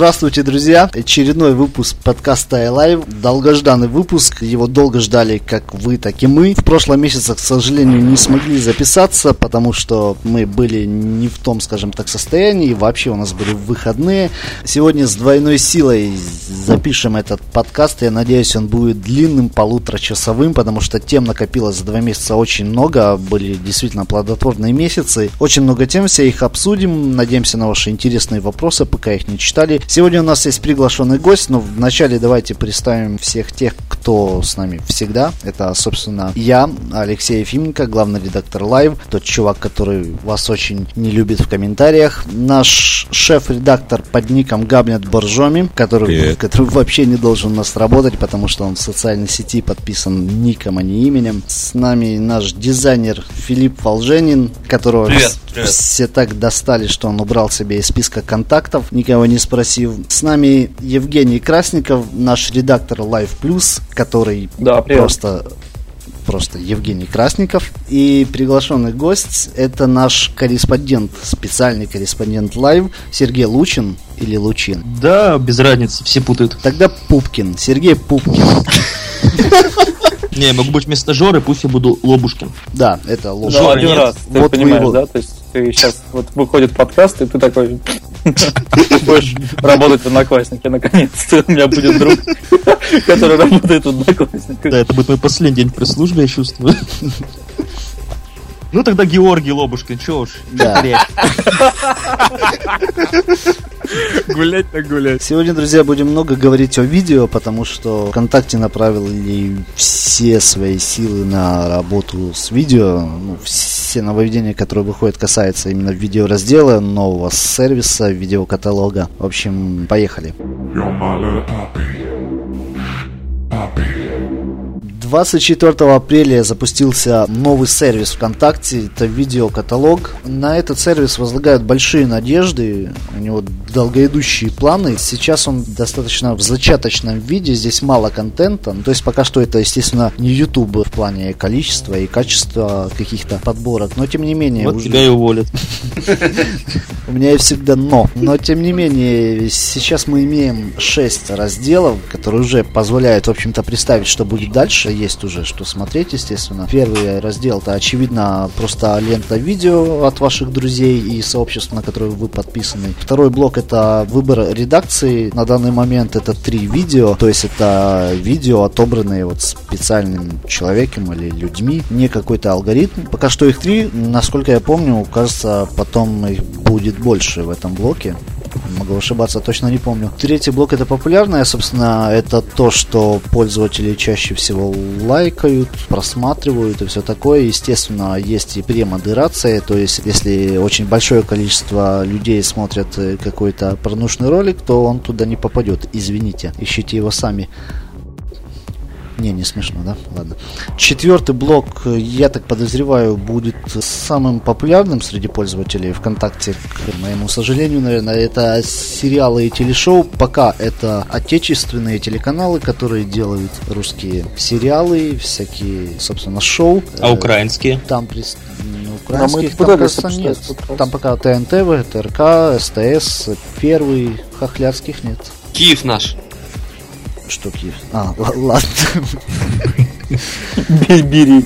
Здравствуйте, друзья! Очередной выпуск подкаста iLive. Долгожданный выпуск. Его долго ждали как вы, так и мы. В прошлом месяце, к сожалению, не смогли записаться, потому что мы были не в том, скажем так, состоянии. Вообще у нас были выходные. Сегодня с двойной силой запишем этот подкаст. Я надеюсь, он будет длинным, полуторачасовым, потому что тем накопилось за два месяца очень много. Были действительно плодотворные месяцы. Очень много тем, все их обсудим. Надеемся на ваши интересные вопросы, пока их не читали. Сегодня у нас есть приглашенный гость, но вначале давайте представим всех тех, кто с нами всегда. Это, собственно, я, Алексей Ефименко, главный редактор Live, тот чувак, который вас очень не любит в комментариях. Наш шеф-редактор под ником Габнет Боржоми, который, который вообще не должен у нас работать, потому что он в социальной сети подписан ником, а не именем. С нами наш дизайнер Филипп Волженин, которого привет, привет. все так достали, что он убрал себе из списка контактов, никого не спросив. С нами Евгений Красников, наш редактор Live Plus, который да, просто просто Евгений Красников. И приглашенный гость – это наш корреспондент, специальный корреспондент Live Сергей Лучин или Лучин. Да, без разницы, все путают. Тогда Пупкин, Сергей Пупкин. Не, я могу быть вместо Жоры, пусть я буду Лобушкин. Да, это Лобушкин. Ну, один раз, ты вот понимаешь, да? То есть ты сейчас вот выходит подкаст, и ты такой будешь работать в Однокласснике, наконец-то у меня будет друг, который работает в Одноклассниках. Да, это будет мой последний день пресс-службы, я чувствую. Ну тогда Георгий Лобушкин, чё уж. Да. Гулять так гулять. Сегодня, друзья, будем много говорить о видео, потому что ВКонтакте направили все свои силы на работу с видео. Ну, все нововведения, которые выходят, касаются именно видеораздела, нового сервиса, видеокаталога. В общем, поехали. My little puppy. Puppy. 24 апреля запустился новый сервис ВКонтакте, это видеокаталог. На этот сервис возлагают большие надежды, у него долгоидущие планы. Сейчас он достаточно в зачаточном виде, здесь мало контента. Ну, то есть пока что это, естественно, не YouTube в плане количества и качества каких-то подборок, но тем не менее... Вот тебя и уволят. У меня есть всегда но. Но тем не менее, сейчас мы имеем 6 разделов, которые уже позволяют, в общем-то, представить, что будет дальше есть уже что смотреть, естественно. Первый раздел это, очевидно, просто лента видео от ваших друзей и сообществ, на которые вы подписаны. Второй блок это выбор редакции. На данный момент это три видео, то есть это видео, отобранные вот специальным человеком или людьми, не какой-то алгоритм. Пока что их три, насколько я помню, кажется, потом их будет больше в этом блоке. Могу ошибаться, точно не помню. Третий блок это популярное, собственно, это то, что пользователи чаще всего лайкают, просматривают и все такое. Естественно, есть и премодерация, то есть если очень большое количество людей смотрят э, какой-то порнушный ролик, то он туда не попадет. Извините, ищите его сами. Не, не смешно, да? Ладно. Четвертый блок, я так подозреваю, будет самым популярным среди пользователей ВКонтакте, к моему сожалению, наверное, это сериалы и телешоу. Пока это отечественные телеканалы, которые делают русские сериалы, всякие, собственно, шоу. А украинские? Там ну, украинских там, кажется, нет. Там пока ТНТ, ТРК, СТС, первый, хохлядских нет. Киев наш что Киев. А, ладно. Бери.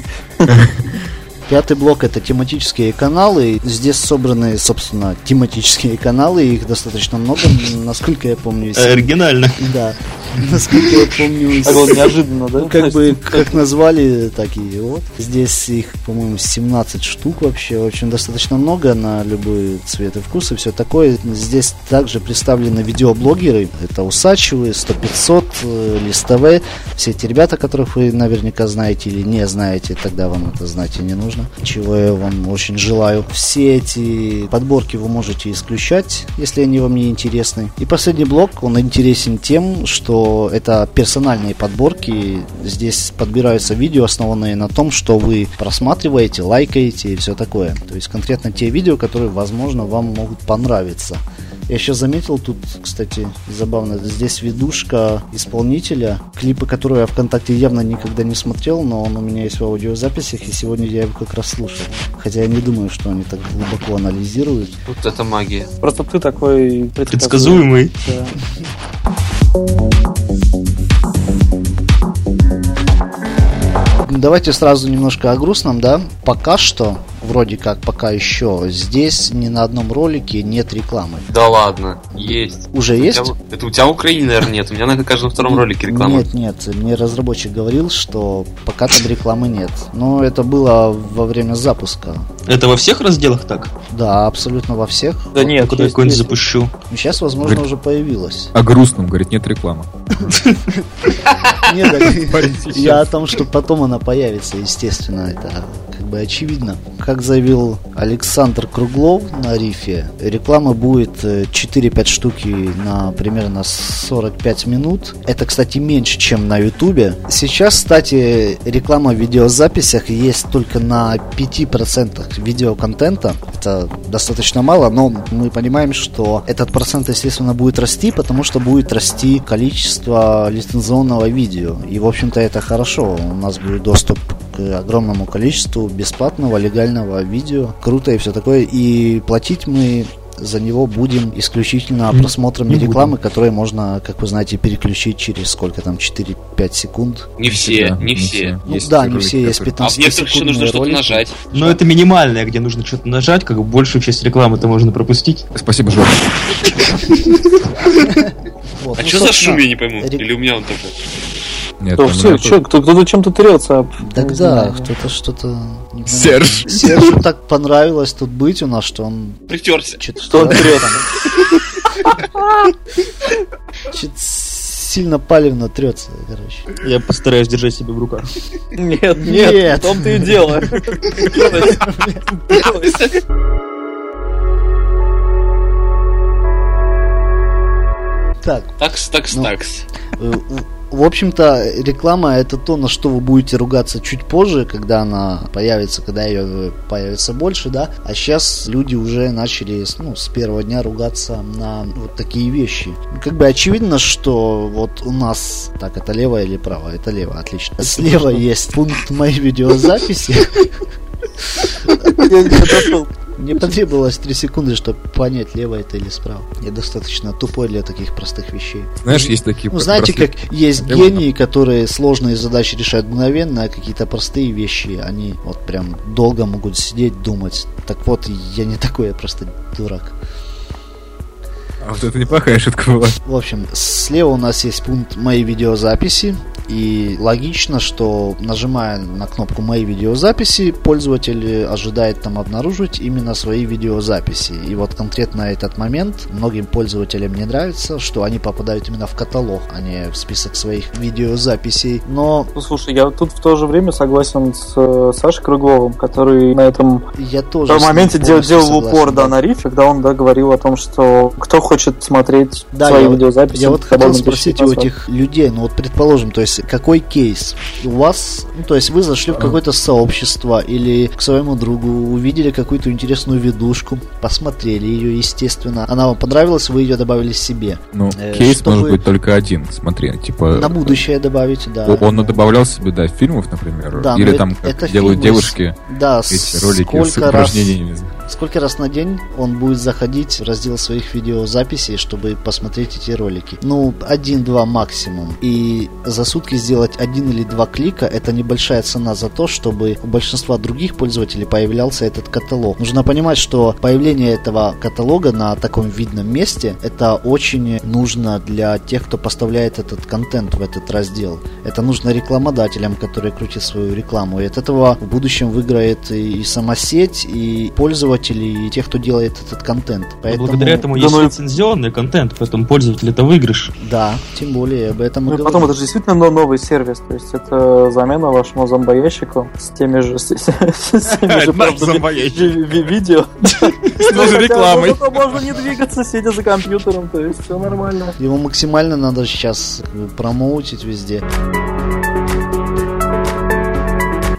Пятый блок это тематические каналы. Здесь собраны, собственно, тематические каналы. Их достаточно много, насколько я помню. Оригинально. Да. Насколько я помню. Так вот неожиданно, да? Как бы, как назвали, так и вот. Здесь их, по-моему, 17 штук вообще. В общем, достаточно много на любой цвет и вкус и все такое. Здесь также представлены видеоблогеры. Это Усачевы, 100-500, э, Листовые. Все эти ребята, которых вы наверняка знаете или не знаете, тогда вам это знать и не нужно. Чего я вам очень желаю. Все эти подборки вы можете исключать, если они вам не интересны. И последний блок, он интересен тем, что что это персональные подборки. Здесь подбираются видео, основанные на том, что вы просматриваете, лайкаете и все такое. То есть конкретно те видео, которые, возможно, вам могут понравиться. Я еще заметил тут, кстати, забавно, здесь ведушка исполнителя, клипы, которые я ВКонтакте явно никогда не смотрел, но он у меня есть в аудиозаписях, и сегодня я его как раз слушал. Хотя я не думаю, что они так глубоко анализируют. Вот это магия. Просто ты такой предсказуемый. Да. Давайте сразу немножко о грустном, да. Пока что, вроде как пока еще, здесь ни на одном ролике нет рекламы. Да ладно, есть. Уже это есть? У тебя, это у тебя в Украине, наверное, нет. У меня на каждом втором ролике реклама. Нет, нет, мне разработчик говорил, что пока там рекламы нет. Но это было во время запуска. Это во всех разделах так? Да, абсолютно во всех. Да вот, нет, когда я какой-нибудь запущу. Сейчас, возможно, говорит, уже появилась. О грустном, говорит, нет рекламы. Нет, я о том, что потом она появится, естественно, это бы очевидно. Как заявил Александр Круглов на рифе, реклама будет 4-5 штуки на примерно 45 минут. Это, кстати, меньше, чем на Ютубе. Сейчас, кстати, реклама в видеозаписях есть только на 5% видеоконтента. Это достаточно мало, но мы понимаем, что этот процент, естественно, будет расти, потому что будет расти количество лицензионного видео. И, в общем-то, это хорошо. У нас будет доступ к огромному количеству бесплатного, легального видео. Круто и все такое. И платить мы за него будем исключительно просмотрами рекламы, которые можно, как вы знаете, переключить через сколько там, 4-5 секунд. Не все, да, не, все. Ну, есть да, не все, есть 15 А в некоторых еще нужно что-то нажать. Но это минимальное, где нужно что-то нажать, как большую часть рекламы это можно пропустить. Спасибо, Жора. А что за шум, я не пойму? Или у меня он тоже? Нет, кто, все, что, кто, кто-то чем-то трется. Так да, кто-то что-то... Серж. Сержу так понравилось тут быть у нас, что он... Притерся. Что он трется. Что-то сильно палевно трется, короче. Я постараюсь держать себя в руках. Нет, нет, в том ты и дело. Так. Такс, такс, такс. В общем-то, реклама это то, на что вы будете ругаться чуть позже, когда она появится, когда ее появится больше, да. А сейчас люди уже начали ну, с первого дня ругаться на вот такие вещи. Как бы очевидно, что вот у нас, так, это лево или право? Это лево, отлично. Слева есть пункт моей видеозаписи. Мне потребовалось 3 секунды, чтобы понять, лево это или справа. Я достаточно тупой для таких простых вещей. Знаешь, есть такие... Ну, знаете, как есть гении, которые сложные задачи решают мгновенно, а какие-то простые вещи, они вот прям долго могут сидеть, думать. Так вот, я не такой, я просто дурак. А вот это неплохая шутка была. В общем, слева у нас есть пункт «Мои видеозаписи». И логично, что нажимая на кнопку «Мои видеозаписи», пользователь ожидает там обнаружить именно свои видеозаписи. И вот конкретно этот момент многим пользователям не нравится, что они попадают именно в каталог, а не в список своих видеозаписей. Но... Ну, слушай, я тут в то же время согласен с э, Сашей Кругловым, который на этом я тоже в моменте дел, делал упор да, на рифе, когда он да, говорил о том, что кто хочет смотреть да, свои я, видеозаписи. Я вот хотел спросить у этих людей, ну вот предположим, то есть какой кейс у вас, ну, то есть вы зашли в какое-то сообщество или к своему другу, увидели какую-то интересную видушку, посмотрели ее, естественно, она вам понравилась, вы ее добавили себе. Ну, э, кейс чтобы... может быть только один, смотри, типа... На будущее добавить, да. Он добавлял себе, да, фильмов, например, да, или там как это делают девушки да, эти ролики с упражнениями. Сколько раз на день он будет заходить в раздел своих видеозаписей, чтобы посмотреть эти ролики? Ну, один-два максимум. И за сутки сделать один или два клика, это небольшая цена за то, чтобы у большинства других пользователей появлялся этот каталог. Нужно понимать, что появление этого каталога на таком видном месте, это очень нужно для тех, кто поставляет этот контент в этот раздел. Это нужно рекламодателям, которые крутят свою рекламу. И от этого в будущем выиграет и сама сеть, и пользователь пользователей и тех, кто делает этот контент. Поэтому... Благодаря этому да, есть ну... лицензионный контент, поэтому пользователь это выигрыш. Да, тем более об этом ну, и Потом это же действительно новый сервис, то есть это замена вашему зомбоящику с теми же, с, теми же видео. С той же рекламой. Можно не двигаться, сидя за компьютером, то есть все нормально. Его максимально надо сейчас промоутить везде.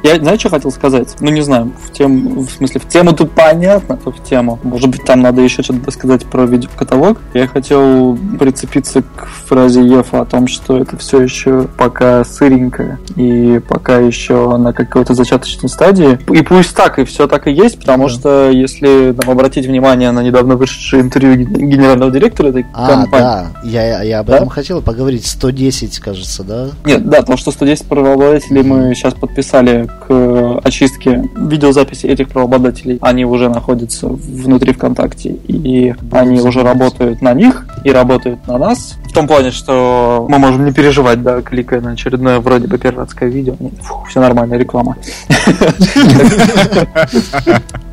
Я, знаю, что хотел сказать? Ну, не знаю, в, тем, в смысле, в тему тут понятно, то в тему. Может быть, там надо еще что-то сказать про видеокаталог. Я хотел прицепиться к фразе Ефа о том, что это все еще пока сыренькое и пока еще на какой-то зачаточной стадии. И пусть так, и все так и есть, потому да. что если там, обратить внимание на недавно вышедшее интервью генерального директора этой а, компании... да, я, я об да? этом хотел поговорить. 110, кажется, да? Нет, да, то, что 110 правообладателей мы сейчас подписали к очистке видеозаписи этих правообладателей. Они уже находятся внутри ВКонтакте, и они уже работают на них и работают на нас. В том плане, что мы можем не переживать, да, кликая на очередное вроде бы пиратское видео. Фу, все нормально, реклама.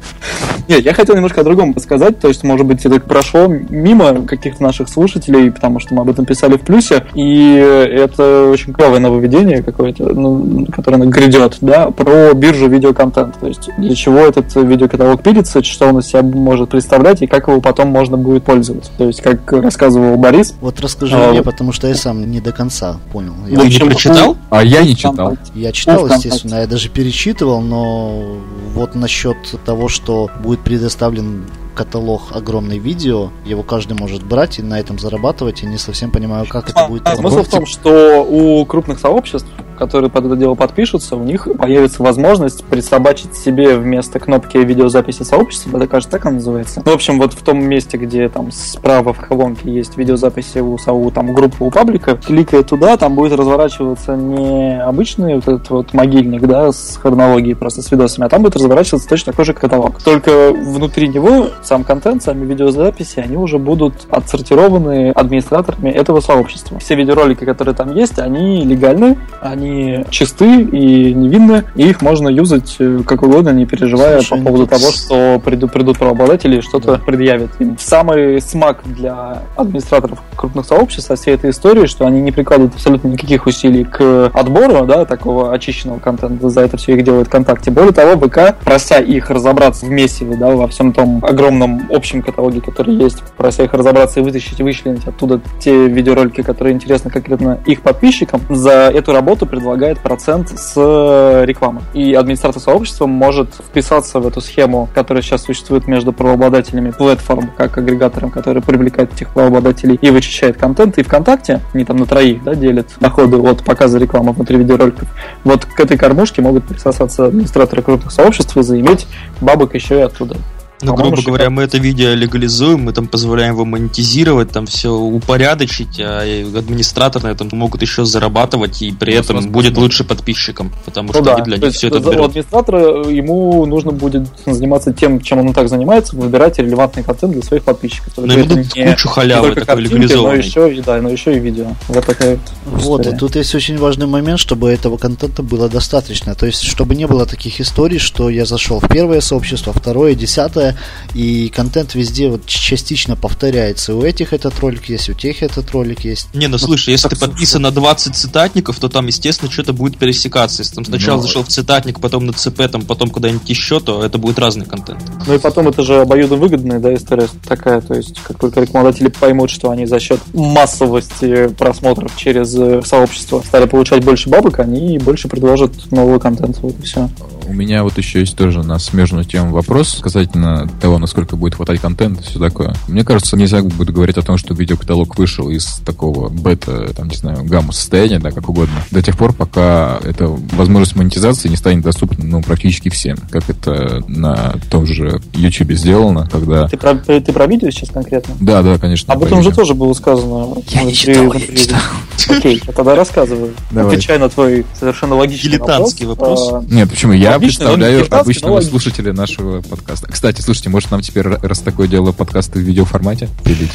Нет, я хотел немножко о другом подсказать, то есть, может быть, это прошло мимо каких-то наших слушателей, потому что мы об этом писали в плюсе, и это очень клевое нововведение какое-то, ну, которое грядет, да, про биржу видеоконтента, то есть, для чего этот видеокаталог пилится, что он из себя может представлять, и как его потом можно будет пользоваться. То есть, как рассказывал Борис. Вот расскажи а, мне, потому что я сам не до конца понял. Я Ты не прочитал? А я не читал. Я читал, естественно, я даже перечитывал, но вот насчет того, что будет предоставлен каталог огромный видео, его каждый может брать и на этом зарабатывать, и не совсем понимаю, как это будет а, Смысл в том, что у крупных сообществ которые под это дело подпишутся, у них появится возможность присобачить себе вместо кнопки видеозаписи сообщества, это кажется, так она называется. Ну, в общем, вот в том месте, где там справа в колонке есть видеозаписи у, у там группы у паблика, кликая туда, там будет разворачиваться не обычный вот этот вот могильник, да, с хронологией просто с видосами, а там будет разворачиваться точно такой же каталог. Только внутри него сам контент, сами видеозаписи, они уже будут отсортированы администраторами этого сообщества. Все видеоролики, которые там есть, они легальны, они чисты и невинны, и их можно юзать э, как угодно, не переживая Слушай, по поводу того, что придут, придут правообладатели и что-то да. предъявят. И самый смак для администраторов крупных сообществ со всей этой истории, что они не прикладывают абсолютно никаких усилий к отбору да, такого очищенного контента, за это все их делает ВКонтакте. Более того, ВК, прося их разобраться вместе да, во всем том огромном общем каталоге, который есть, прося их разобраться и вытащить и вычленить оттуда те видеоролики, которые интересны конкретно их подписчикам, за эту работу предлагает процент с э, рекламы. И администратор сообщества может вписаться в эту схему, которая сейчас существует между правообладателями платформ, как агрегатором, который привлекает этих правообладателей и вычищает контент. И ВКонтакте, они там на троих да, делят доходы от показа рекламы внутри видеороликов. Вот к этой кормушке могут присосаться администраторы крупных сообществ и заиметь бабок еще и оттуда. Ну, грубо говоря, мы это видео легализуем, мы там позволяем его монетизировать, там все упорядочить, а администраторы на этом могут еще зарабатывать, и при ну, этом будет лучше подписчикам, потому ну, что да. для них все это берут. администратора ему нужно будет заниматься тем, чем он и так занимается, выбирать релевантный контент для своих подписчиков. Но ему дадут кучу халявы такой легализованной. Но еще, да, но еще и видео. Вот такая вот. Вот, и тут есть очень важный момент, чтобы этого контента было достаточно. То есть, чтобы не было таких историй, что я зашел в первое сообщество, второе, десятое, и контент везде вот частично повторяется. У этих этот ролик есть, у тех этот ролик есть. Не, ну слушай, если ты подписан на 20 цитатников, то там, естественно, что-то будет пересекаться. Если там сначала ну, зашел в цитатник, потом на ЦП, там потом куда-нибудь еще, то это будет разный контент. Ну и потом это же обоюдно выгодная, да, история такая. То есть, как только рекламодатели поймут, что они за счет массовости просмотров через э, сообщество стали получать больше бабок, они больше предложат нового контента. Вот и все. У меня вот еще есть тоже на смежную тему вопрос касательно того, насколько будет хватать контента и все такое. Мне кажется, нельзя будет говорить о том, что видеокаталог вышел из такого бета, там, не знаю, гамма состояния, да, как угодно, до тех пор, пока эта возможность монетизации не станет доступна, ну, практически всем, как это на том же YouTube сделано, когда... Ты про, ты про видео сейчас конкретно? Да, да, конечно. Об этом уже тоже было сказано. Я не читал, я не читал. Окей, я тогда рассказываю. Давай. Отвечай на твой совершенно логичный Дилетантский вопрос. вопрос. Нет, почему? Я представляю обычного слушателя нашего подкаста. Кстати, слушайте, может нам теперь, раз такое дело, подкасты в видеоформате пилить?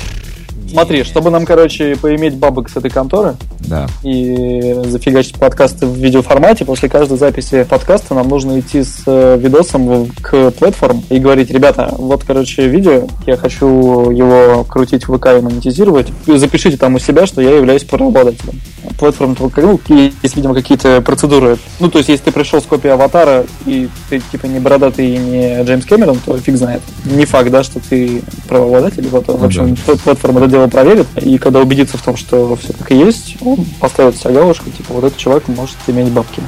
Смотри, чтобы нам, короче, поиметь бабок с этой конторы да. и зафигачить подкасты в видеоформате, после каждой записи подкаста нам нужно идти с э, видосом к платформ и говорить, ребята, вот, короче, видео, я хочу его крутить в ВК и монетизировать, запишите там у себя, что я являюсь проработателем. Платформа ну, есть, видимо, какие-то процедуры. Ну, то есть, если ты пришел с копией аватара, и ты, типа, не бородатый и не Джеймс Кэмерон, то фиг знает. Не факт, да, что ты правообладатель. Вот, в общем, да. платформа это дело проверит, и когда убедится в том, что все так и есть, он поставит себе галочку, типа, вот этот человек может иметь бабки.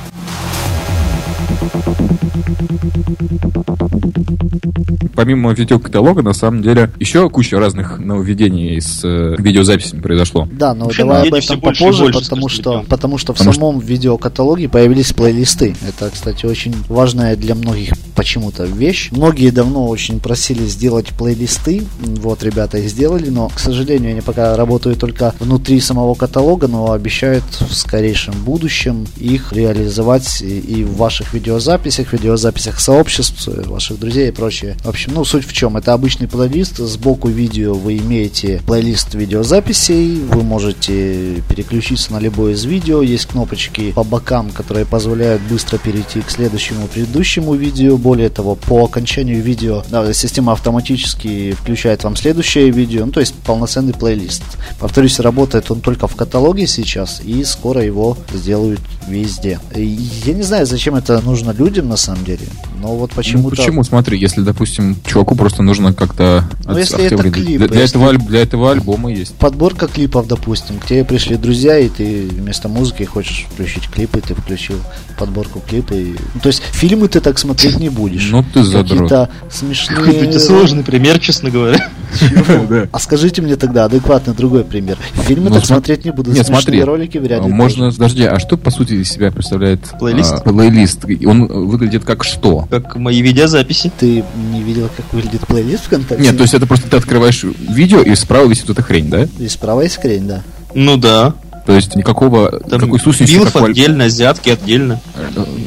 Помимо видеокаталога, на самом деле, еще куча разных нововведений с э, видеозаписями произошло. Да, но Вообще, давай об этом попозже, больше, потому, что, потому что в потому самом что... видеокаталоге появились плейлисты. Это, кстати, очень важная для многих почему-то вещь. Многие давно очень просили сделать плейлисты. Вот, ребята их сделали, но, к сожалению, они пока работают только внутри самого каталога, но обещают в скорейшем будущем их реализовать и в ваших видеозаписях, видеозаписях сообществ, ваших друзей и прочее. В общем, ну, суть в чем? Это обычный плейлист. Сбоку видео вы имеете плейлист видеозаписей. Вы можете переключиться на любое из видео. Есть кнопочки по бокам, которые позволяют быстро перейти к следующему предыдущему видео. Более того, по окончанию видео да, система автоматически включает вам следующее видео. Ну, то есть полноценный плейлист. Повторюсь, работает он только в каталоге сейчас, и скоро его сделают везде. Я не знаю, зачем это нужно людям на самом деле, но вот почему-то... Ну, почему? Смотри, если, допустим, чуваку просто нужно как-то... Ну, если это клип. Для, для, если... этого, для этого альбома есть. Подборка клипов, допустим. К тебе пришли друзья, и ты вместо музыки хочешь включить клипы, ты включил подборку клипы. И... Ну, то есть фильмы ты так смотреть не будешь. Ну ты задрот. Какие-то смешные... Какой-то сложный пример, честно говоря. А скажите мне тогда адекватный другой пример. Фильмы ну, так смотреть не буду. Нет, смотри. ролики вряд ли. Можно, подожди, а что по сути из себя представляет плейлист? А, плейлист. Он выглядит как что? Как мои видеозаписи. Ты не видел, как выглядит плейлист ВКонтакте? Нет, то есть это просто ты открываешь видео, и справа висит эта хрень, да? И справа есть хрень, да. Ну да. То есть никакого Там никакой сущности. Билф как отдельно, азиатки отдельно.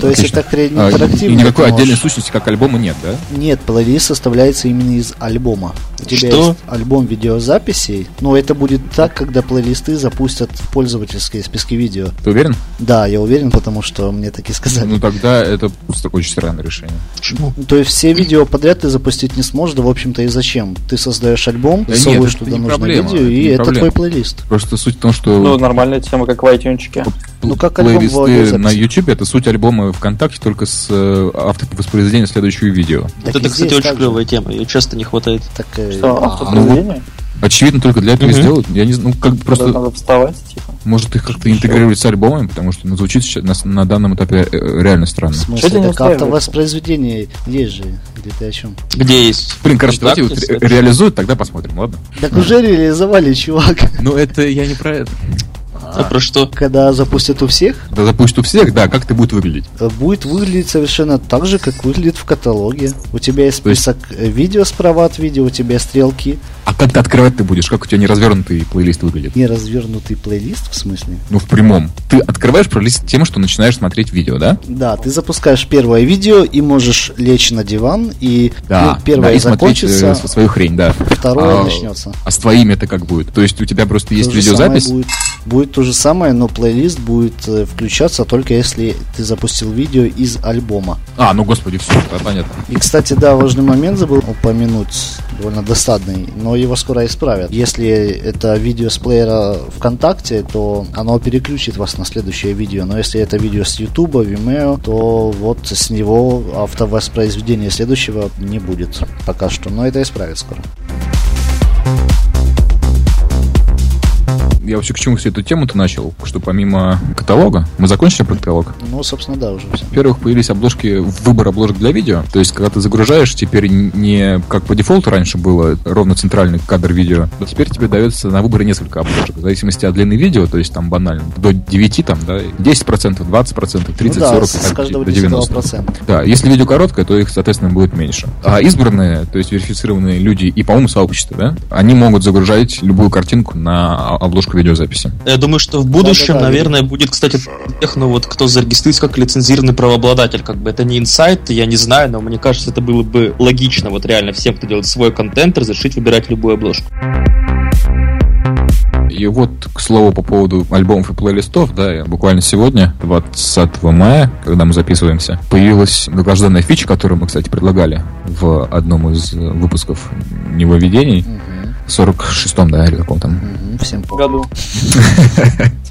То есть это хрень интерактивная. И никакой отдельной сущности, как альбома, нет, да? Нет, плейлист составляется именно из альбома. У тебя Что? есть альбом видеозаписей, но это будет так, когда плейлисты запустят в пользовательские списки видео. Ты уверен? Да, я уверен, потому что мне так и сказали. Ну тогда это просто очень странное решение. Почему? То есть все видео подряд ты запустить не сможешь, да в общем-то и зачем? Ты создаешь альбом, да засовываешь туда нужное проблема, видео, и это, это твой плейлист. Просто суть в том, что... Ну, нормальная тема, как в iTunes альбомчике. Ну, как плейлисты на YouTube это суть альбома ВКонтакте только с э, автовоспроизведением следующего видео. Так вот это, кстати, очень клевая тема, ее часто не хватает. Так, э, Что, а, автовоспроизведение? Ну, Очевидно, только для этого угу. сделают. Я не знаю, ну как просто. Надо вставать, типа. Может их как-то интегрировать с альбомами, потому что ну, звучит сейчас на, на данном этапе э, реально странно. В смысле, так автовоспроизведение есть же. Или ты о чем? Где есть? Блин, короче, давайте вот ре- реализуют, тогда посмотрим, ладно? Так уже реализовали, чувак. Ну это я не про это. А про что? Когда запустят у всех? Да запустят у всех, да. Как это будет выглядеть? Э, будет выглядеть совершенно так же, как выглядит в каталоге. У тебя есть список есть... Э, видео справа от видео, у тебя стрелки. А как ты открывать ты будешь? Как у тебя неразвернутый плейлист выглядит? Неразвернутый плейлист, в смысле? Ну, в прямом. Ты открываешь плейлист тем, что начинаешь смотреть видео, да? Да, ты запускаешь первое видео и можешь лечь на диван, и да, первое да, и закончится. Смотреть, э, свою хрень, да. Второе а, начнется. А с твоими это как будет? То есть у тебя просто то есть видеозапись? Будет, будет то же самое, но плейлист будет э, включаться только если ты запустил видео из альбома. А, ну господи, все, понятно. И, кстати, да, важный момент забыл упомянуть, довольно досадный, но его скоро исправят. Если это видео с плеера ВКонтакте, то оно переключит вас на следующее видео, но если это видео с Ютуба, Vimeo, то вот с него автовоспроизведения следующего не будет пока что, но это исправят скоро я вообще к чему всю эту тему-то начал? Что помимо каталога, мы закончили про каталог? Ну, собственно, да, уже все. Во-первых, появились обложки, выбор обложек для видео. То есть, когда ты загружаешь, теперь не как по дефолту раньше было, ровно центральный кадр видео, то теперь тебе дается на выбор несколько обложек. В зависимости от длины видео, то есть там банально, до 9, там, да, 10%, 20%, 30, ну, да, 40, с каждого до 90. Да, если видео короткое, то их, соответственно, будет меньше. А избранные, то есть верифицированные люди и, по-моему, сообщества, да, они могут загружать любую картинку на обложку к видеозаписи. Я думаю, что в будущем, да, да, да, наверное, будет, кстати, тех, ну вот, кто зарегистрируется как лицензированный правообладатель. Как бы это не инсайт, я не знаю, но мне кажется, это было бы логично, вот реально всем, кто делает свой контент, разрешить выбирать любую обложку. И вот, к слову, по поводу альбомов и плейлистов, да, буквально сегодня, 20 мая, когда мы записываемся, появилась долгожданная фича, которую мы, кстати, предлагали в одном из выпусков нововведений. В 46-м, да, или каком там. Всем году.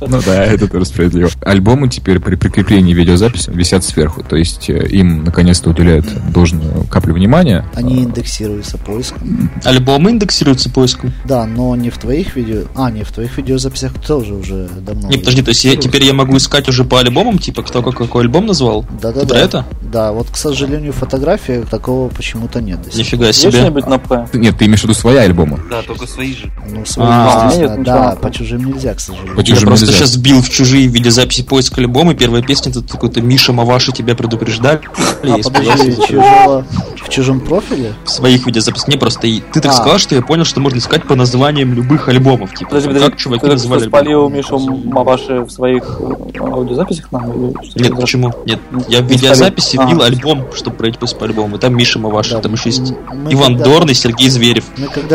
Ну да, это тоже справедливо. Альбомы теперь при прикреплении видеозаписи висят сверху, то есть э, им наконец-то уделяют должную каплю внимания. Они индексируются поиском. Альбомы индексируются поиском? Да, но не в твоих видео... А, не, в твоих видеозаписях тоже уже давно. Не, подожди, то есть я, теперь я могу искать уже по альбомам, типа кто какой альбом назвал? Да-да-да. Про это? Да, вот, к сожалению, фотографии такого почему-то нет. Нифига себе. что-нибудь на П? Нет, ты имеешь в виду свои альбомы? Да, только свои же. Ну, свои, а, естественно, нет, да, по чужим нельзя, к сожалению. По чужим Я просто сейчас бил в чужие видеозаписи поиск альбома, и первая песня тут какой-то Миша Маваши тебя предупреждали. А, подожди, чужого, в чужом профиле? В своих видеозаписях. Не, просто и, ты так а. сказал, что я понял, что можно искать по названиям любых альбомов. Типа, подожди, подожди, как чуваки ты называли спалил Мишу Маваши в своих э, аудиозаписях нам? Нет, почему? Нет, я в видеозаписи вбил а. альбом, чтобы пройти по альбому. И там Миша Маваши, там еще есть Иван Дорн и Сергей Зверев.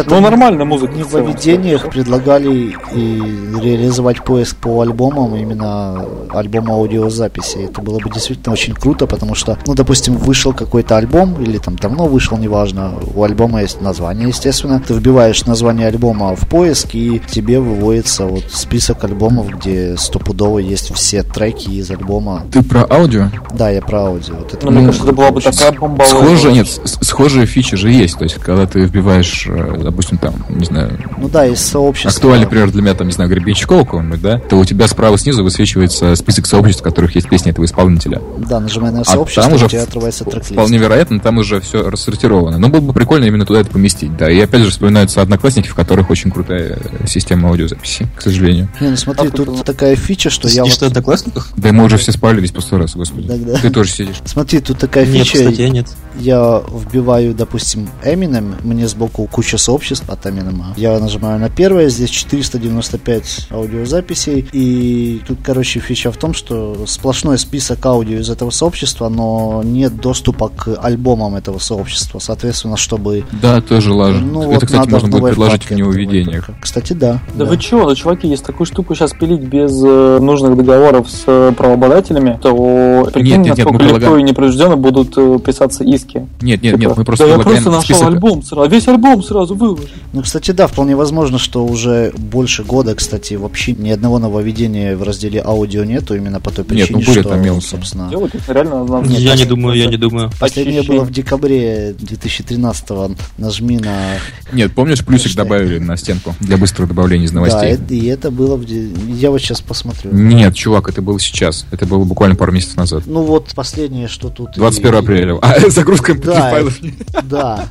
Ну, нормально музыка. Не в введениях предлагали и реализовать поиск по альбомам, именно альбом аудиозаписи. Это было бы действительно очень круто, потому что, ну, допустим, вышел какой-то альбом, или там давно вышел, неважно, у альбома есть название, естественно. Ты вбиваешь название альбома в поиск, и тебе выводится вот список альбомов, где стопудово есть все треки из альбома. Ты про аудио? Да, я про аудио. Вот это, ну, мне кажется, это была бы такая бомбовая. Схожие, нет, схожие фичи же есть. То есть, когда ты вбиваешь, э, допустим, там, не знаю... Ну да, из сообщества. Актуальный пример для меня, там, не знаю, Гребенщикова какого-нибудь, да? То у тебя справа снизу высвечивается список сообществ, в которых есть песни этого исполнителя. Да, нажимая на сообщество, а там уже у тебя открывается трек Вполне вероятно, там уже все рассортировано. Но было бы прикольно именно туда это поместить, да. И опять же вспоминаются одноклассники, в которых очень крутая система аудиозаписи, к сожалению. Не, ну смотри, а тут такая фича, что я... Сидишь вот... одноклассниках? Да мы уже все спалились по сто раз, господи. Тогда... Ты тоже сидишь. Смотри, тут такая нет, фича. Кстати, я нет. Я вбиваю, допустим, Eminem, мне сбоку куча сообществ от Eminem. Я нажимаю на первое, здесь 495 аудиозаписей, и тут, короче, фича в том, что сплошной список аудио из этого сообщества, но нет доступа к альбомам этого сообщества, соответственно, чтобы... Да, тоже лажа. Ну, Это, вот кстати, можно будет предложить в неуведениях. Кстати, да. Да, да. вы чего, ну, чуваки, если такую штуку сейчас пилить без э, нужных договоров с э, правообладателями, то прикинь, нет, нет, насколько нет, легко предлагаем... и непринужденно будут э, писаться иски. Нет, нет, типа, нет, мы просто да я просто нашел список... альбом сразу, весь альбом сразу выложил. Ну, кстати, да, вполне возможно, что уже больше года, кстати, вообще ни одного нововведения в разделе аудио нету, именно по той причине, нет, ну, что, там мелкие. собственно... Делать реально нет, я не думаю, я не думаю. Последнее было в декабре 2013-го. Нажми на... Нет, помнишь, плюсик добавили на стенку для быстрого добавления из новостей? Да, и это было... В... Я вот сейчас посмотрю. Нет, чувак, это было сейчас. Это было буквально пару месяцев назад. Ну вот последнее, что тут... 21 и... апреля. А, загрузка да, файлов. Да.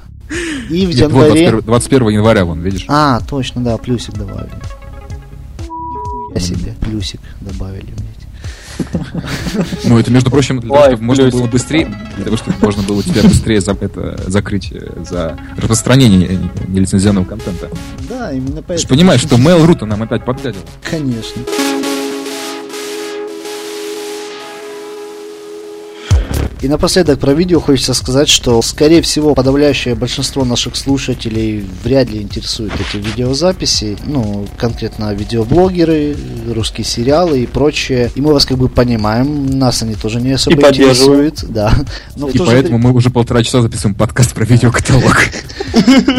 И в Нет, январе... Вот 21, 21 января, вон, видишь? А, точно, да, плюсик добавили. Я себе плюсик добавили, Ну, это, между прочим, для того, чтобы можно было быстрее, для того, чтобы можно было тебя быстрее за это закрыть э, за распространение нелицензионного контента. Да, именно поэтому. Ты же понимаешь, что Mail.ru-то нам опять подглядел. Конечно. И напоследок про видео хочется сказать, что, скорее всего, подавляющее большинство наших слушателей вряд ли интересуют эти видеозаписи. Ну, конкретно видеоблогеры, русские сериалы и прочее. И мы вас как бы понимаем, нас они тоже не особо и интересуют. Да. Но и поэтому мы уже полтора часа записываем подкаст про видеокаталог.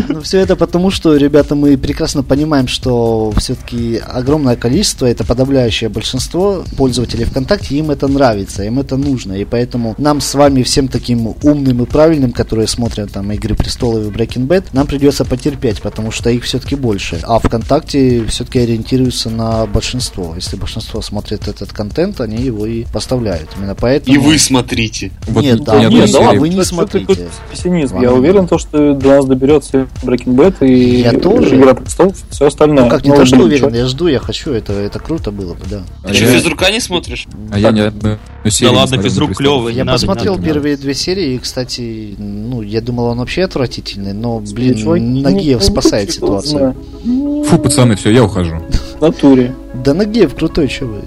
Ну, все это потому, что, ребята, мы прекрасно понимаем, что все-таки огромное количество, это подавляющее большинство пользователей ВКонтакте, им это нравится, им это нужно. И поэтому нам с вами всем таким умным и правильным, которые смотрят там Игры престолов и Breaking Bad, нам придется потерпеть, потому что их все-таки больше. А ВКонтакте все-таки ориентируются на большинство. Если большинство смотрит этот контент, они его и поставляют. Именно поэтому... И вы смотрите. Вот нет, да, нет, вы, да, вы не смотрите. Пессимизм. Я уверен, то, что до нас доберется Breaking Bad и я тоже. Игра престолов, все остальное. Ну как, не то, что уверен, я жду, я хочу, это, это круто было бы, да. А, а что, физрука не смотришь? А я не Да ладно, физрук клевый. Я посмотрел смотрел первые две серии, и, кстати, ну, я думал, он вообще отвратительный, но, блин, Чувак, Нагиев спасает ситуацию. Фу, пацаны, все, я ухожу. В натуре. Да Нагиев крутой, что вы.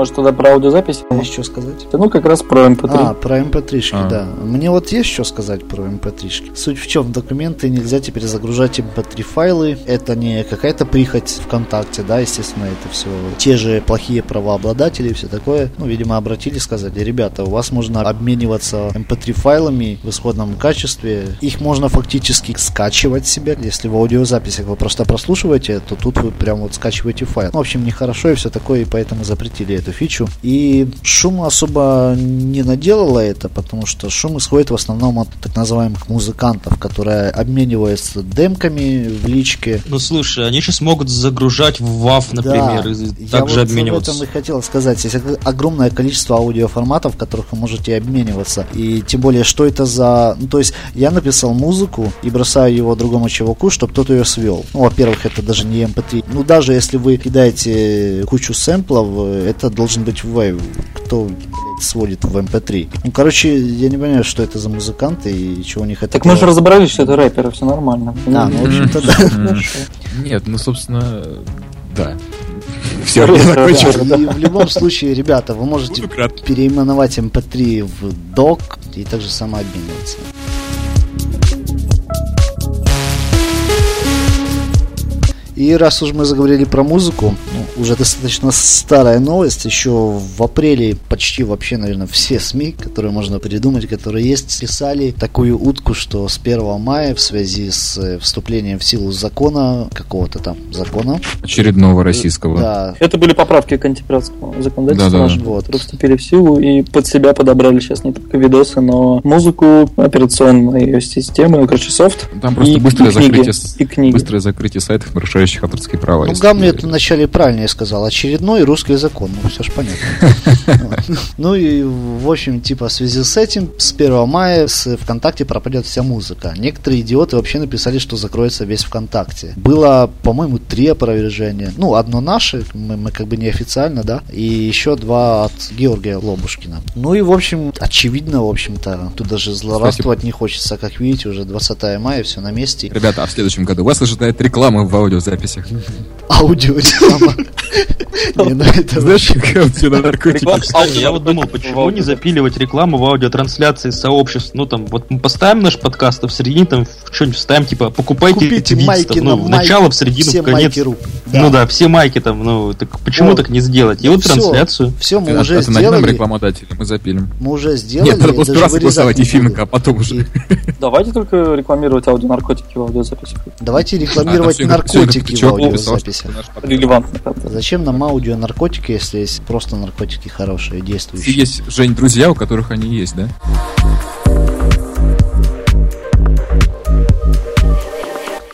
Может, туда про аудиозапись? Есть что сказать? Ну, как раз про MP3. Эм а, про MP3, эм а. да. Мне вот есть что сказать про MP3. Эм Суть в чем? Документы нельзя теперь загружать MP3 файлы. Это не какая-то прихоть ВКонтакте, да, естественно, это все те же плохие правообладатели и все такое. Ну, видимо, обратились, сказали, ребята, у вас можно обмениваться MP3 файлами в исходном качестве. Их можно фактически скачивать себе. Если в аудиозаписях вы просто прослушиваете, то тут вы прям вот скачиваете файл. Ну, в общем, нехорошо и все такое, и поэтому запретили эту фичу. И шума особо не наделала это, потому что шум исходит в основном от так называемых музыкантов, которые обмениваются демками в личке. Ну слушай, они сейчас могут загружать в WAV, например, да, и также я обмениваться. Вот об этом и хотел сказать. Есть огромное количество аудиоформатов, в которых вы можете обмениваться. И тем более, что это за... Ну, то есть, я написал музыку и бросаю его другому чуваку, чтобы тот ее свел. Ну, во-первых, это даже не MP3. Эм ну, даже если вы кидаете кучу сэмплов, это должен быть вейв. Кто сводит в MP3. Эм ну, короче, я не понимаю, что это за музыканты и чего у них это. Так мы же разобрались, что это рэперы, все нормально. А, ну, в общем-то, да. Нет, ну, собственно, да. Все, я закончил. И в любом случае, ребята, вы можете переименовать MP3 в DOC и также самообмениваться. И раз уж мы заговорили про музыку, ну, уже достаточно старая новость, еще в апреле почти вообще, наверное, все СМИ, которые можно придумать, которые есть, писали такую утку, что с 1 мая в связи с э, вступлением в силу закона, какого-то там закона. Очередного российского. Да. Это были поправки к антипиратскому законодательству, да, да. нашему, вот. которые вступили в силу и под себя подобрали сейчас не только видосы, но музыку, операционные системы, короче, софт. Там просто и, быстрое, и закрытие, книги, и книги. быстрое закрытие сайтов, нарушающих нарушающих авторские права. Ну, Гамлет вначале правильно сказал. Очередной русский закон. Ну, все же понятно. Ну и, в общем, типа, в связи с этим, с 1 мая с ВКонтакте пропадет вся музыка. Некоторые идиоты вообще написали, что закроется весь ВКонтакте. Было, по-моему, три опровержения. Ну, одно наше, мы, мы как бы неофициально, да, и еще два от Георгия Лобушкина. Ну и, в общем, очевидно, в общем-то, тут даже злорадствовать не хочется. Как видите, уже 20 мая, все на месте. Ребята, а в следующем году вас ожидает реклама в аудиозаписи записях. Аудиореклама. Ну Знаешь, как все на наркотики. Я вот думал, почему не запиливать рекламу в аудиотрансляции сообществ? Ну там, вот мы поставим наш подкаст, а в середине там что-нибудь вставим, типа, покупайте Купите майки ну, в начало, в середину, в конец. Ну да, все майки там, ну, так почему так не сделать? И вот трансляцию. Все, мы уже сделали. рекламодателя, мы запилим. Мы уже сделали. Нет, надо просто раз голосовать а потом уже. Давайте только рекламировать аудионаркотики в аудиозаписи. Давайте рекламировать наркотики в аудиозаписях. Релевантно. Зачем нам аудио наркотики, если есть просто наркотики хорошие, действующие? Есть, Жень, друзья, у которых они есть, да?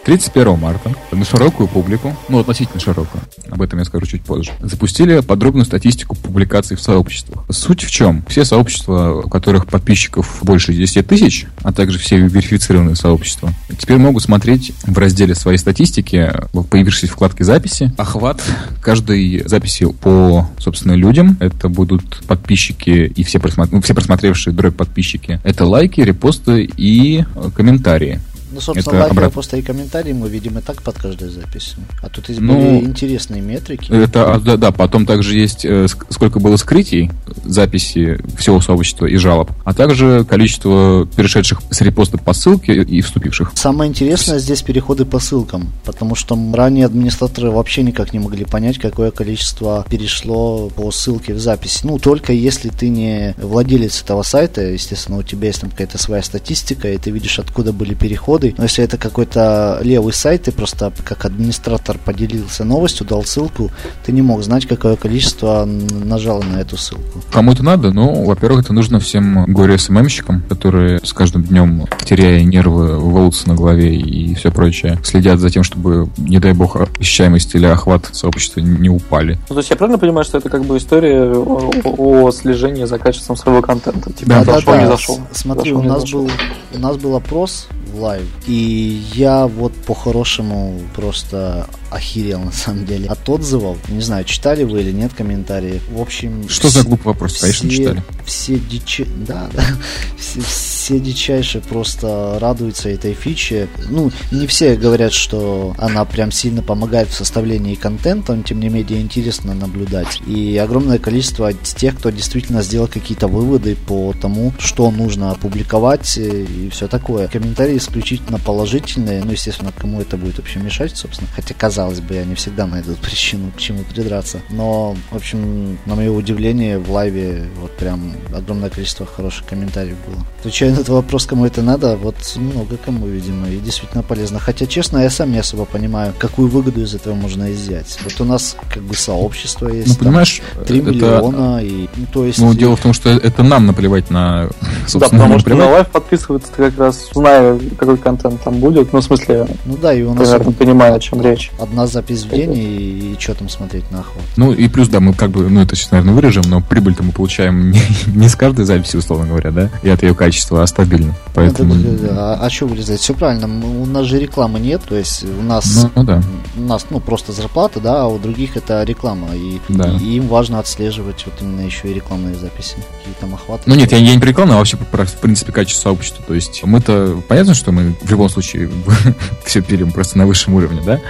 31 марта на широкую публику, ну, относительно широкую, об этом я скажу чуть позже, запустили подробную статистику публикаций в сообществах. Суть в чем? Все сообщества, у которых подписчиков больше 10 тысяч, а также все верифицированные сообщества, теперь могут смотреть в разделе своей статистики, в появившейся вкладке записи, охват каждой записи по, собственно, людям. Это будут подписчики и все, просмотр... ну, все просмотревшие дробь подписчики. Это лайки, репосты и комментарии. Ну, собственно, это лайки, обрат... и комментарии мы видим и так под каждой записью. А тут есть ну, более интересные метрики. Это, а, да, да, потом также есть э, сколько было скрытий записи всего сообщества и жалоб, а также количество перешедших с репоста по ссылке и вступивших. Самое интересное здесь переходы по ссылкам, потому что ранее администраторы вообще никак не могли понять, какое количество перешло по ссылке в записи. Ну, только если ты не владелец этого сайта, естественно, у тебя есть там какая-то своя статистика, и ты видишь, откуда были переходы, годы. Но если это какой-то левый сайт, ты просто как администратор поделился новостью, дал ссылку, ты не мог знать, какое количество нажало на эту ссылку. Кому это надо? Ну, во-первых, это нужно всем горе-СММщикам, которые с каждым днем, теряя нервы, волосы на голове и все прочее, следят за тем, чтобы, не дай бог, ощущаемость или охват сообщества не упали. Ну, то есть я правильно понимаю, что это как бы история о, о слежении за качеством своего контента? Типа, да, зашел, да, да. не зашел. Смотри, зашел, у, нас зашел. был, у нас был опрос в live. И я вот по-хорошему просто охерел на самом деле от отзывов. Не знаю, читали вы или нет комментарии. В общем... Что за глупый вопрос? Конечно, читали. Все дичи... Да, да. Все, все дичайше просто радуются этой фиче. Ну, не все говорят, что она прям сильно помогает в составлении контента, но тем не менее интересно наблюдать. И огромное количество тех, кто действительно сделал какие-то выводы по тому, что нужно опубликовать э, и все такое. Комментарии исключительно положительные, ну, естественно, кому это будет вообще мешать, собственно. Хотя, казалось бы, они всегда найдут причину, к чему придраться. Но, в общем, на мое удивление, в лайве вот прям огромное количество хороших комментариев было. Отвечая этот вопрос, кому это надо, вот много кому, видимо, и действительно полезно. Хотя, честно, я сам не особо понимаю, какую выгоду из этого можно изъять. Вот у нас как бы сообщество есть. Ну, понимаешь, 3 это... миллиона, и, ну, то есть... Ну, дело в том, что это нам наплевать на, собственно, Да, потому что на Live подписываются как раз, зная, какой контент там будет, ну, в смысле, ну да, и у нас примерно понимаю, о чем речь. Одна запись в день, и, и что там смотреть на охоту. Ну, и плюс, да, мы как бы, ну, это сейчас, наверное, вырежем, но прибыль-то мы получаем не, не с каждой записи, условно говоря, да, и от ее качества, а стабильно. Поэтому... Ну, да, да, да. А, а что вырезать? Все правильно, у нас же рекламы нет, то есть у нас, ну, ну, да. у нас, ну, просто зарплата, да, а у других это реклама, и, да. и им важно отслеживать вот именно еще и рекламные записи, какие там охваты. Ну нет, я, я не про рекламу, а вообще про, в принципе, качество сообщества, то есть мы-то, понятно, что мы в любом случае все пилим просто на высшем уровне, да,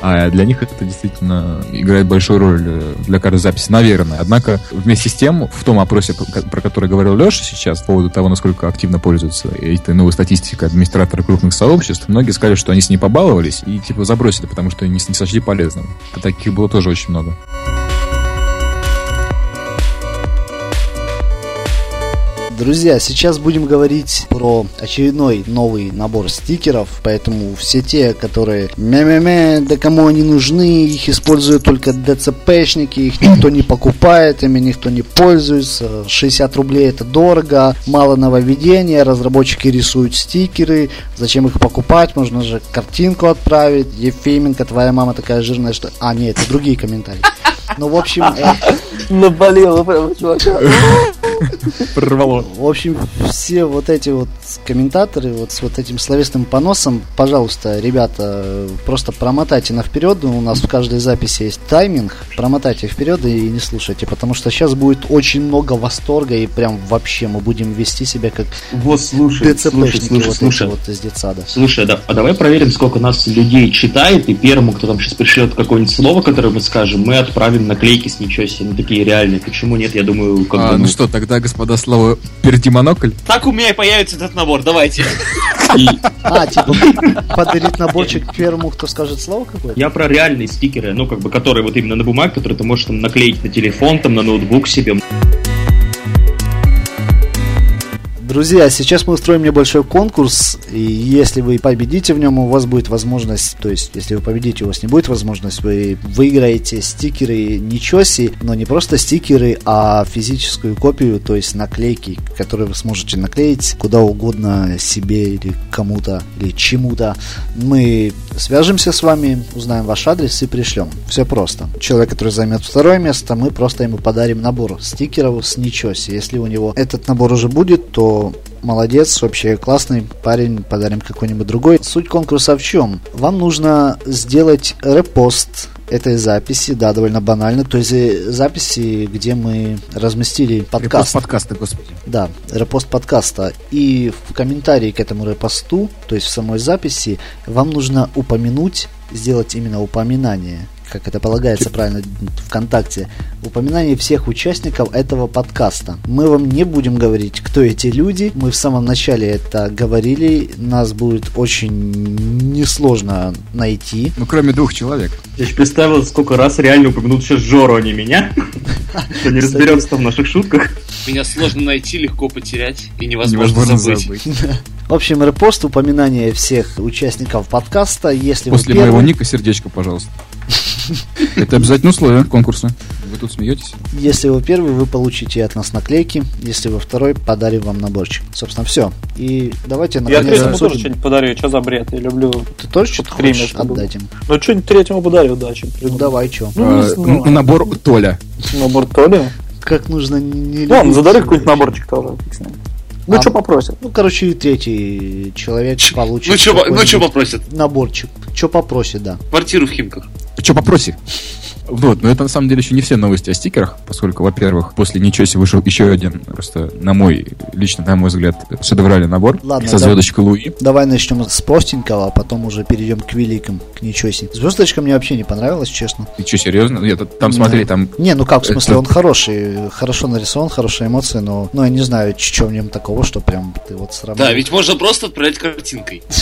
а для них это действительно играет большую роль э, для каждой записи, наверное. Однако вместе с тем, в том опросе, про который говорил Леша сейчас, по поводу того, насколько активно пользуются этой новой статистикой администраторы крупных сообществ, многие сказали, что они с ней побаловались и типа забросили, потому что не, не сочли полезным. Таких было тоже очень много. Друзья, сейчас будем говорить про очередной новый набор стикеров, поэтому все те, которые мя-мя-мя, да кому они нужны, их используют только ДЦПшники, их никто не покупает, ими никто не пользуется, 60 рублей это дорого, мало нововведения, разработчики рисуют стикеры, зачем их покупать, можно же картинку отправить, Ефименко, твоя мама такая жирная, что... А, нет, это другие комментарии. Ну, в общем... Наболело прямо, чувака. Прорвало. В общем, все вот эти вот комментаторы вот с вот этим словесным поносом, пожалуйста, ребята, просто промотайте на вперед. У нас в каждой записи есть тайминг. Промотайте вперед и не слушайте, потому что сейчас будет очень много восторга и прям вообще мы будем вести себя как вот, слушай, слушай, слушай, вот слушай. вот из детсада. Слушай, да, а давай проверим, сколько нас людей читает, и первому, кто там сейчас пришлет какое-нибудь слово, которое мы скажем, мы отправим наклейки с ничего себе, ну такие реальные. Почему нет? Я думаю, как а, бы, ну, ну что, тогда, господа, слово перейти монокль. Так у меня и появится этот набор, давайте. А, типа, подарить наборчик первому, кто скажет слово какое-то? Я про реальные стикеры, ну, как бы, которые вот именно на бумаге, которые ты можешь там наклеить на телефон, там, на ноутбук себе. Друзья, сейчас мы устроим небольшой конкурс, и если вы победите в нем, у вас будет возможность, то есть, если вы победите, у вас не будет возможность, вы выиграете стикеры Ничоси, но не просто стикеры, а физическую копию, то есть наклейки, которые вы сможете наклеить куда угодно себе или кому-то, или чему-то. Мы свяжемся с вами, узнаем ваш адрес и пришлем. Все просто. Человек, который займет второе место, мы просто ему подарим набор стикеров с Ничоси. Если у него этот набор уже будет, то молодец, вообще классный парень, подарим какой-нибудь другой. Суть конкурса в чем? Вам нужно сделать репост этой записи, да, довольно банально, то есть э, записи, где мы разместили подкаст. Репост подкаста, господи. Да, репост подкаста. И в комментарии к этому репосту, то есть в самой записи, вам нужно упомянуть, сделать именно упоминание как это полагается правильно ВКонтакте, упоминание всех участников этого подкаста. Мы вам не будем говорить, кто эти люди. Мы в самом начале это говорили. Нас будет очень несложно найти. Ну, кроме двух человек. Я же представил, сколько раз реально упомянут сейчас Жору, а не меня. Что не разберется в наших шутках. Меня сложно найти, легко потерять и невозможно забыть. В общем, репост, упоминание всех участников подкаста. Если После моего ника сердечко, пожалуйста. Это обязательно условие конкурса. Вы тут смеетесь? Если вы первый, вы получите от нас наклейки. Если вы второй, подарим вам наборчик. Собственно, все. И давайте наконец Я третьему тоже что-нибудь подарю. Что за бред? Я люблю... Ты тоже что-то хочешь отдать им? Ну, что-нибудь третьему подарю, да. Чем ну, давай, что? Ну, а, набор Толя. Набор Толя? Как нужно не Ну, задарю какой-нибудь наборчик тоже. Ну, а, что попросят? Ну, короче, третий человек Ч- получит. Ну, что ну, что попросят? Наборчик. Что попросит, да. Квартиру в Химках. Что попроси? Вот, но это на самом деле еще не все новости о стикерах, поскольку, во-первых, после ничего себе вышел еще один, просто на мой, лично, на мой взгляд, шедевральный набор Ладно, со да. звездочкой Луи. Давай начнем с простенького, а потом уже перейдем к великим, к ничего себе. Звездочка мне вообще не понравилась, честно. Ты что, серьезно? Нет, там смотри, там Не, ну как, в смысле, Это- он хороший, хорошо нарисован, хорошие эмоции, но, ну, я не знаю, что в нем такого, что прям ты вот сравнил. Да, ведь можно просто отправлять картинкой.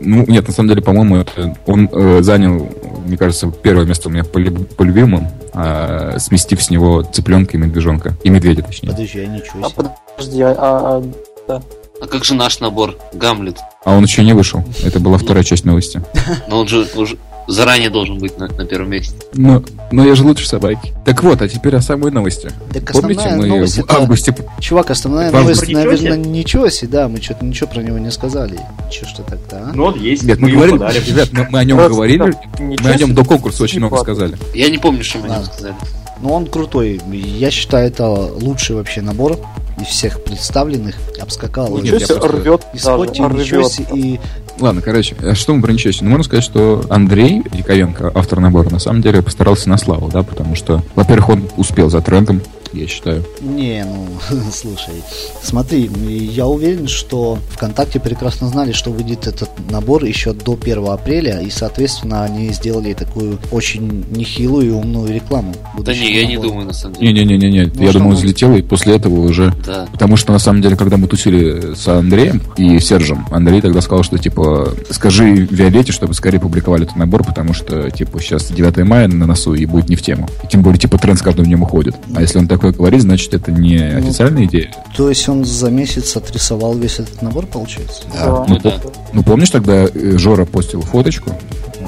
Ну, нет, на самом деле, по-моему, он э, занял, мне кажется, первое место у меня по, люб- по любимым, а, сместив с него цыпленка и медвежонка. И медведя, точнее. Подожди, я ничего А себе. подожди, а, а- а- А как же наш набор? Гамлет. А он еще не вышел. Это была вторая часть новости. Но он же уже заранее должен быть на, на первом месте. Но, но я же лучше собаки. Так вот, а теперь о самой новости. Так Помните, мы новость в это- августе... Чувак, основная Вам новость, ничего наверное, себе? ничего себе, да, мы что-то ничего про него не сказали. Че что тогда, а? Ну вот есть. Нет, мы его говорили, подарим. ребят, мы, мы о нем Просто говорили, мы о нем до конкурса очень много Типа. сказали. Я не помню, что мы о нем сказали. Ну, он крутой. Я считаю, это лучший вообще набор из всех представленных. Обскакал. Ну, и- нет, Ничего я себе, просто- рвет и даже, Спотти, и ничего рвет. себе, и Ладно, короче, а что мы про ничего себе? Ну, можно сказать, что Андрей Яковенко, автор набора, на самом деле постарался на славу, да, потому что, во-первых, он успел за трендом, я считаю. Не, ну, слушай, смотри, я уверен, что ВКонтакте прекрасно знали, что выйдет этот набор еще до 1 апреля, и, соответственно, они сделали такую очень нехилую и умную рекламу. Да не, я не думаю, на самом деле. Не-не-не-не, Ну, я будет? взлетел, и после этого уже Да. Потому что, на самом деле, когда мы тусили с Андреем и Сержем, Андрей тогда сказал, что, типа, скажи Виолетте, чтобы скорее публиковали этот набор, потому что, типа, сейчас 9 мая на носу и будет не в тему. И тем более, типа, тренд с каждым днем уходит. А если он такое говорит, значит, это не Ну, официальная идея. То есть он за месяц отрисовал весь этот набор, получается? Да. Ну, да. ну, помнишь, тогда э, Жора постил фоточку?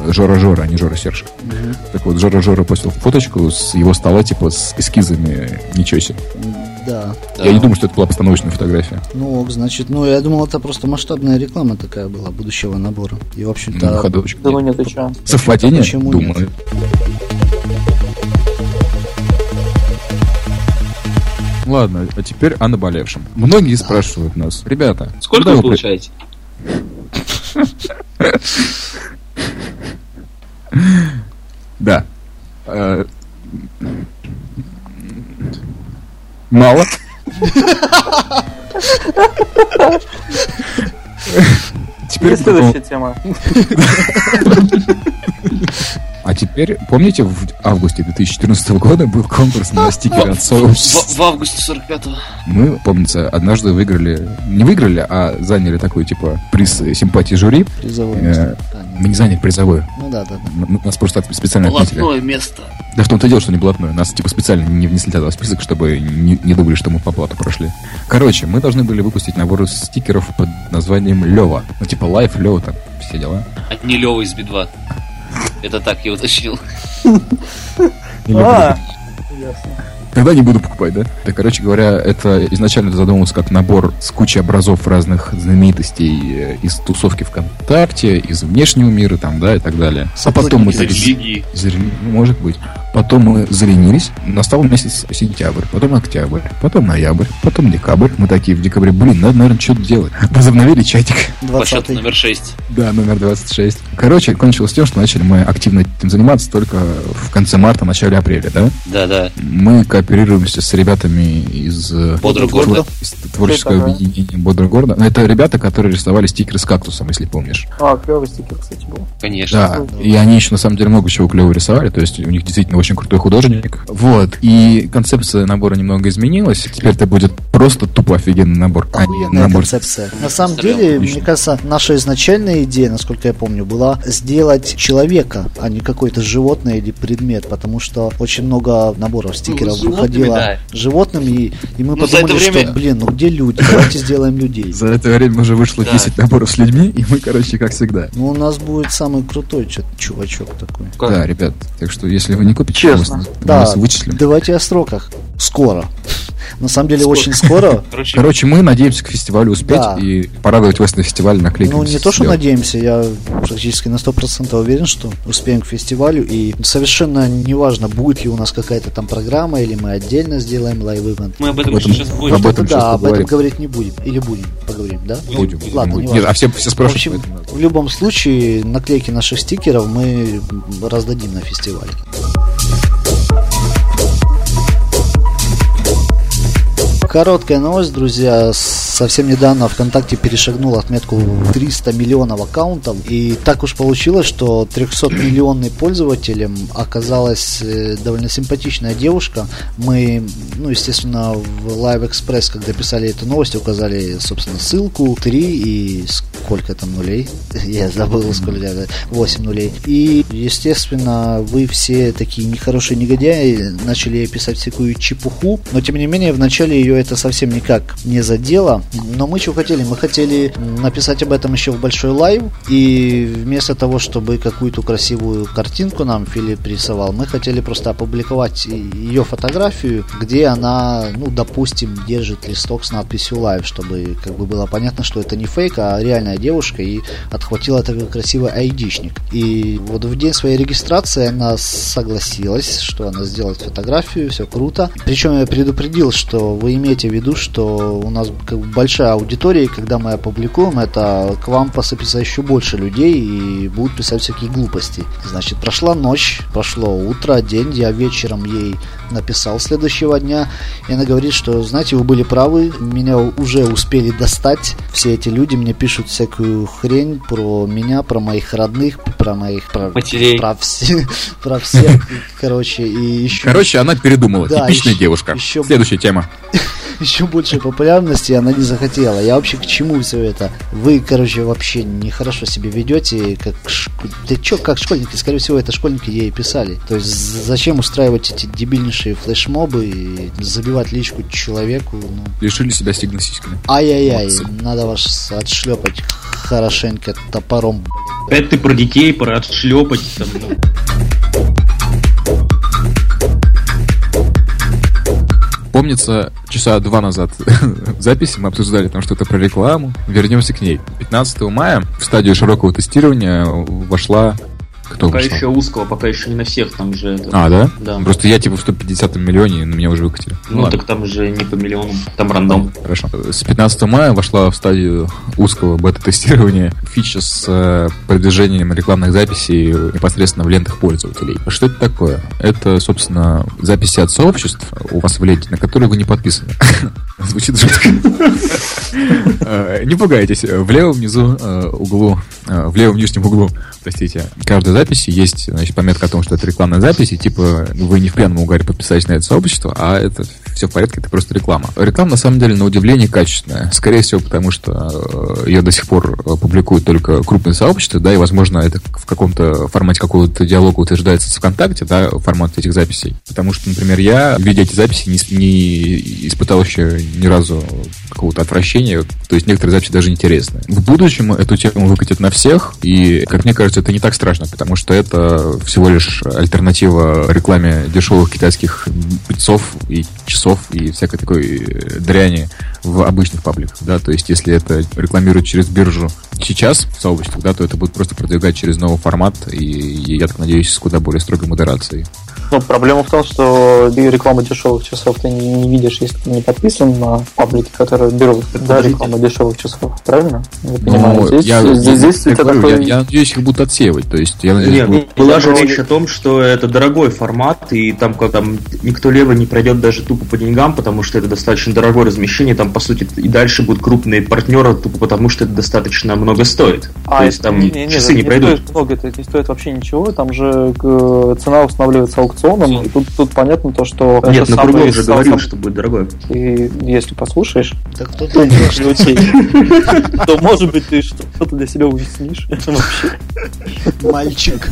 Жора Жора, а не Жора Серж. Так вот, Жора Жора постил фоточку с его стола, типа, с эскизами ничего себе. Да. Да. Я не думаю, что это была постановочная фотография. Ну, ок, значит, ну, я думал, это просто масштабная реклама такая была будущего набора. И, в общем-то, Ну. Да ну нет? Совпадение? Почему нет? Ладно, а теперь о наболевшем. Многие спрашивают нас, ребята, Сколько вы получаете? Да. Э, Мало. Теперь следующая тема. Теперь, помните, в августе 2014 года был конкурс на стикеры от Soul? В, в августе 45-го. Мы, помнится, однажды выиграли, не выиграли, а заняли такой, типа, приз симпатии жюри. призовой. Э. Мы не заняли призовой. Ну да, да, да. Нас просто от- специально отметили. Блатное место. Да в том-то и дело, что не блатное. Нас типа специально не внесли тогда в список, чтобы не, не думали, что мы по блату прошли. Короче, мы должны были выпустить набор стикеров под названием Лева. Ну типа Live, Лева, там все дела. А не Лева из Би-2. Это так я уточнил. А, ясно. Тогда не буду покупать, да? Да, короче говоря, это изначально задумывалось как набор с кучей образов разных знаменитостей э, из тусовки ВКонтакте, из внешнего мира, там, да, и так далее. А потом мы Из так религии. Зарени- ну, Может быть. Потом мы заленились. Настал месяц сентябрь, потом октябрь, потом ноябрь, потом декабрь. Мы такие в декабре, блин, надо, наверное, что-то делать. Возобновили чатик. По счету 20 номер 6. Да, номер 26. Короче, кончилось тем, что начали мы активно этим заниматься только в конце марта, начале апреля, да? Да-да. Мы кооперируемся с ребятами из, э, Бодрого твор- из творческого Это, да. объединения Бодрого города. Но это ребята, которые рисовали стикеры с кактусом, если помнишь. А, клевый стикер, кстати, был. Конечно. Да, и они еще на самом деле много чего клево рисовали, то есть у них действительно очень крутой художник. Вот, и концепция набора немного изменилась. Теперь это будет просто тупо офигенный набор. а Охуенная набор. концепция. На самом Представлял. деле, Отлично. мне кажется, наша изначальная идея, насколько я помню, была сделать человека, а не какое-то животное или предмет, потому что очень много наборов стикеров животными, выходило да. животными, и, и мы Ну, подумали, время- что, блин, ну где люди? Давайте сделаем людей. За это время уже вышло Да. 10 наборов с людьми, и мы, короче, как всегда. Ну, у нас будет самый крутой чувачок такой. Да, ребят, так что если вы не купите, Честно. мы Да, вас вычислим. давайте о сроках. Скоро. На самом деле, скоро. очень скоро. Короче, Короче, мы надеемся к фестивалю успеть да. и порадовать вас на фестивале наклейками. Ну, не то, что надеемся, я практически на 100% уверен, что успеем к фестивалю. И совершенно неважно, будет ли у нас какая-то там программа, или мы отдельно сделаем live event. Мы об этом, об этом сейчас будем. Об этом да, об этом говорить не будем. Или будем, поговорим, да? Будем. Ладно, будем. Нет, а все, все спрашивают. В общем, в любом случае, наклейки наших стикеров мы раздадим на фестивале. Короткая новость, друзья. Совсем недавно ВКонтакте перешагнул отметку 300 миллионов аккаунтов. И так уж получилось, что 300 миллионный пользователем оказалась э, довольно симпатичная девушка. Мы, ну, естественно, в Live Express, когда писали эту новость, указали, собственно, ссылку 3 и сколько там нулей. Я забыл, сколько 8 нулей. И, естественно, вы все такие нехорошие негодяи начали писать всякую чепуху. Но, тем не менее, в начале ее это совсем никак не задело. Но мы что хотели? Мы хотели написать об этом еще в большой Live. И вместо того, чтобы какую-то красивую картинку нам Филипп рисовал, мы хотели просто опубликовать ее фотографию, где она, ну, допустим, держит листок с надписью Live, чтобы как бы было понятно, что это не фейк, а реальная девушка и отхватила такой красивый айдишник. И вот в день своей регистрации она согласилась, что она сделает фотографию, все круто. Причем я предупредил, что вы имеете в виду, что у нас как бы большая аудитория, и когда мы опубликуем это, к вам посыпется еще больше людей и будут писать всякие глупости. Значит, прошла ночь, прошло утро, день, я вечером ей написал следующего дня, и она говорит, что, знаете, вы были правы, меня уже успели достать, все эти люди мне пишут всякую хрень про меня, про моих родных, про моих... Про, Матерей. Про, все, про всех, короче, и еще... Короче, она передумала, да, типичная еще, девушка. Еще... Следующая тема. еще большей популярности она не захотела. Я вообще к чему все это? Вы, короче, вообще нехорошо себя ведете, как да чё, как школьники, скорее всего, это школьники ей писали. То есть зачем устраивать эти дебильнейшие флешмобы и забивать личку человеку? Ну... Лишили себя сигносиськами. Ай-яй-яй, надо вас отшлепать хорошенько топором. Это ты про детей, про отшлепать там, ну. Помнится, часа два назад записи мы обсуждали там что-то про рекламу. Вернемся к ней. 15 мая в стадию широкого тестирования вошла кто пока вышел? еще узкого, пока еще не на всех, там же... Это... А, да? Да. Просто я типа в 150 миллионе, на меня уже выкатили. Ну, ну так там же не по миллиону, там рандом. Хорошо. С 15 мая вошла в стадию узкого бета-тестирования фича с э, продвижением рекламных записей непосредственно в лентах пользователей. Что это такое? Это, собственно, записи от сообществ у вас в ленте, на которые вы не подписаны. Звучит жутко. Э, не пугайтесь. В левом внизу э, углу, э, в левом нижнем углу, простите, каждой записи есть, значит, пометка о том, что это рекламная запись, и типа вы не в пьяном угаре подписались на это сообщество, а это все в порядке, это просто реклама. Реклама, на самом деле, на удивление качественная. Скорее всего, потому что ее до сих пор публикуют только крупные сообщества, да, и, возможно, это в каком-то формате какого-то диалога утверждается в ВКонтакте, да, формат этих записей. Потому что, например, я, видя эти записи, не, не испытал еще ни разу какого-то отвращения, то есть некоторые записи даже интересны. В будущем эту тему выкатят на всех, и, как мне кажется, это не так страшно, потому что это всего лишь альтернатива рекламе дешевых китайских пиццов и часов и всякой такой э, дряни в обычных пабликах, да, то есть если это рекламируют через биржу сейчас в сообществах, да, то это будет просто продвигать через новый формат, и я так надеюсь, с куда более строгой модерацией. Ну, проблема в том, что рекламу дешевых часов ты не, не видишь, если ты не подписан на паблики, которые берут да, рекламу дешевых часов, правильно? Я ну. Здесь, я, здесь, здесь я, говорю, такой... я, я надеюсь, их будут отсеивать. То есть, я надеюсь, Нет, будут... была же речь о том, что это дорогой формат, и там, как, там никто лево не пройдет даже тупо по деньгам, потому что это достаточно дорогое размещение, там, по сути, и дальше будут крупные партнеры, тупо потому что это достаточно много стоит. А, То есть там не, не, часы не, не пройдут. Стоит много, это не стоит вообще ничего, там же цена устанавливается аукционом, и тут тут понятно то, что... Нет, на кругу уже говорил, что будет дорогой. И если послушаешь, так кто то то может быть ты что-то для себя уяснишь вообще. Мальчик.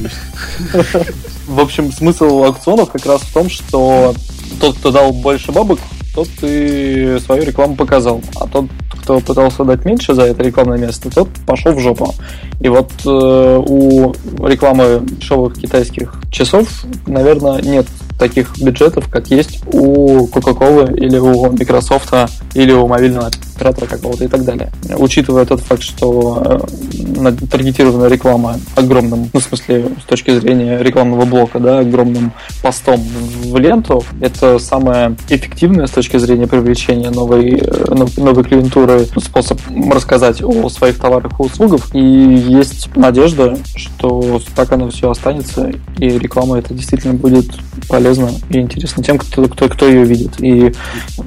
В общем, смысл аукционов как раз в том, что тот, кто дал больше бабок, тот и свою рекламу показал. А тот, кто пытался дать меньше за это рекламное место, тот пошел в жопу. И вот э, у рекламы дешевых китайских часов, наверное, нет таких бюджетов, как есть у Coca-Cola или у Microsoft или у мобильного оператора какого-то и так далее. Учитывая тот факт, что э, таргетированная реклама огромным, ну, в смысле, с точки зрения рекламного блока, да, огромным постом в ленту, это самое эффективное с точки зрения привлечения новой, э, новой клиентуры способ рассказать о своих товарах и услугах. И есть надежда, что так оно все останется, и реклама это действительно будет полезно и интересно тем, кто, кто, кто ее видит. И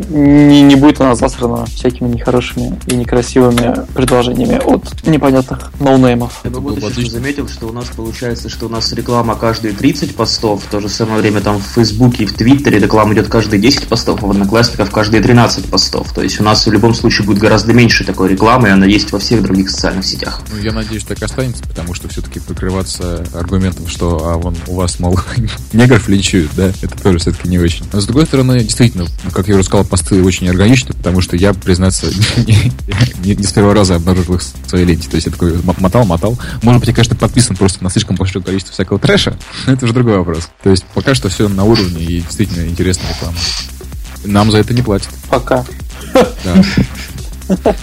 не, не будет она засрана всякими нехорошими и некрасивыми предложениями от непонятных ноунеймов. Я бы вот еще заметил, что у нас получается, что у нас реклама каждые 30 постов, в то же самое время там в Фейсбуке и в Твиттере реклама идет каждые 10 постов, а в Одноклассниках каждые 13 постов. То есть у нас в любом случае будет гораздо меньше такой рекламы, и она есть во всех других социальных сетях. Ну, я надеюсь, так останется, потому что все-таки прикрываться аргументом, что а вон у вас, мол, негров линчуют, да, это тоже все-таки не очень. Но с другой стороны, действительно, как я уже сказал, посты очень органичны, потому что я, признаться, не, не, с первого раза обнаружил их в своей ленте. То есть я такой мотал, мотал. Может быть, я, конечно, подписан просто на слишком большое количество всякого трэша, но это уже другой вопрос. То есть пока что все на уровне и действительно интересная реклама. Нам за это не платят. Пока. Да.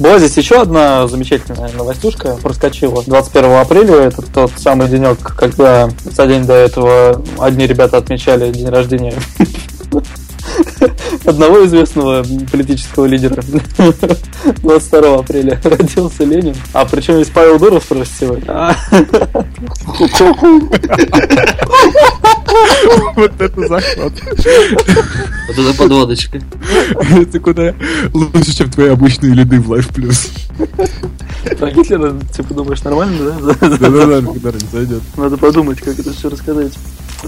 Была здесь еще одна замечательная новостюшка, проскочила. 21 апреля, это тот самый денек, когда за день до этого одни ребята отмечали день рождения одного известного политического лидера. 22 апреля родился Ленин. А причем есть Павел Дуров просто сегодня. Вот это захват. Вот это подводочка. Это куда лучше, чем твои обычные лиды в Life Plus. Про Гитлера, типа, думаешь, нормально, да? Да-да-да, когда не зайдет. Надо подумать, как это все рассказать.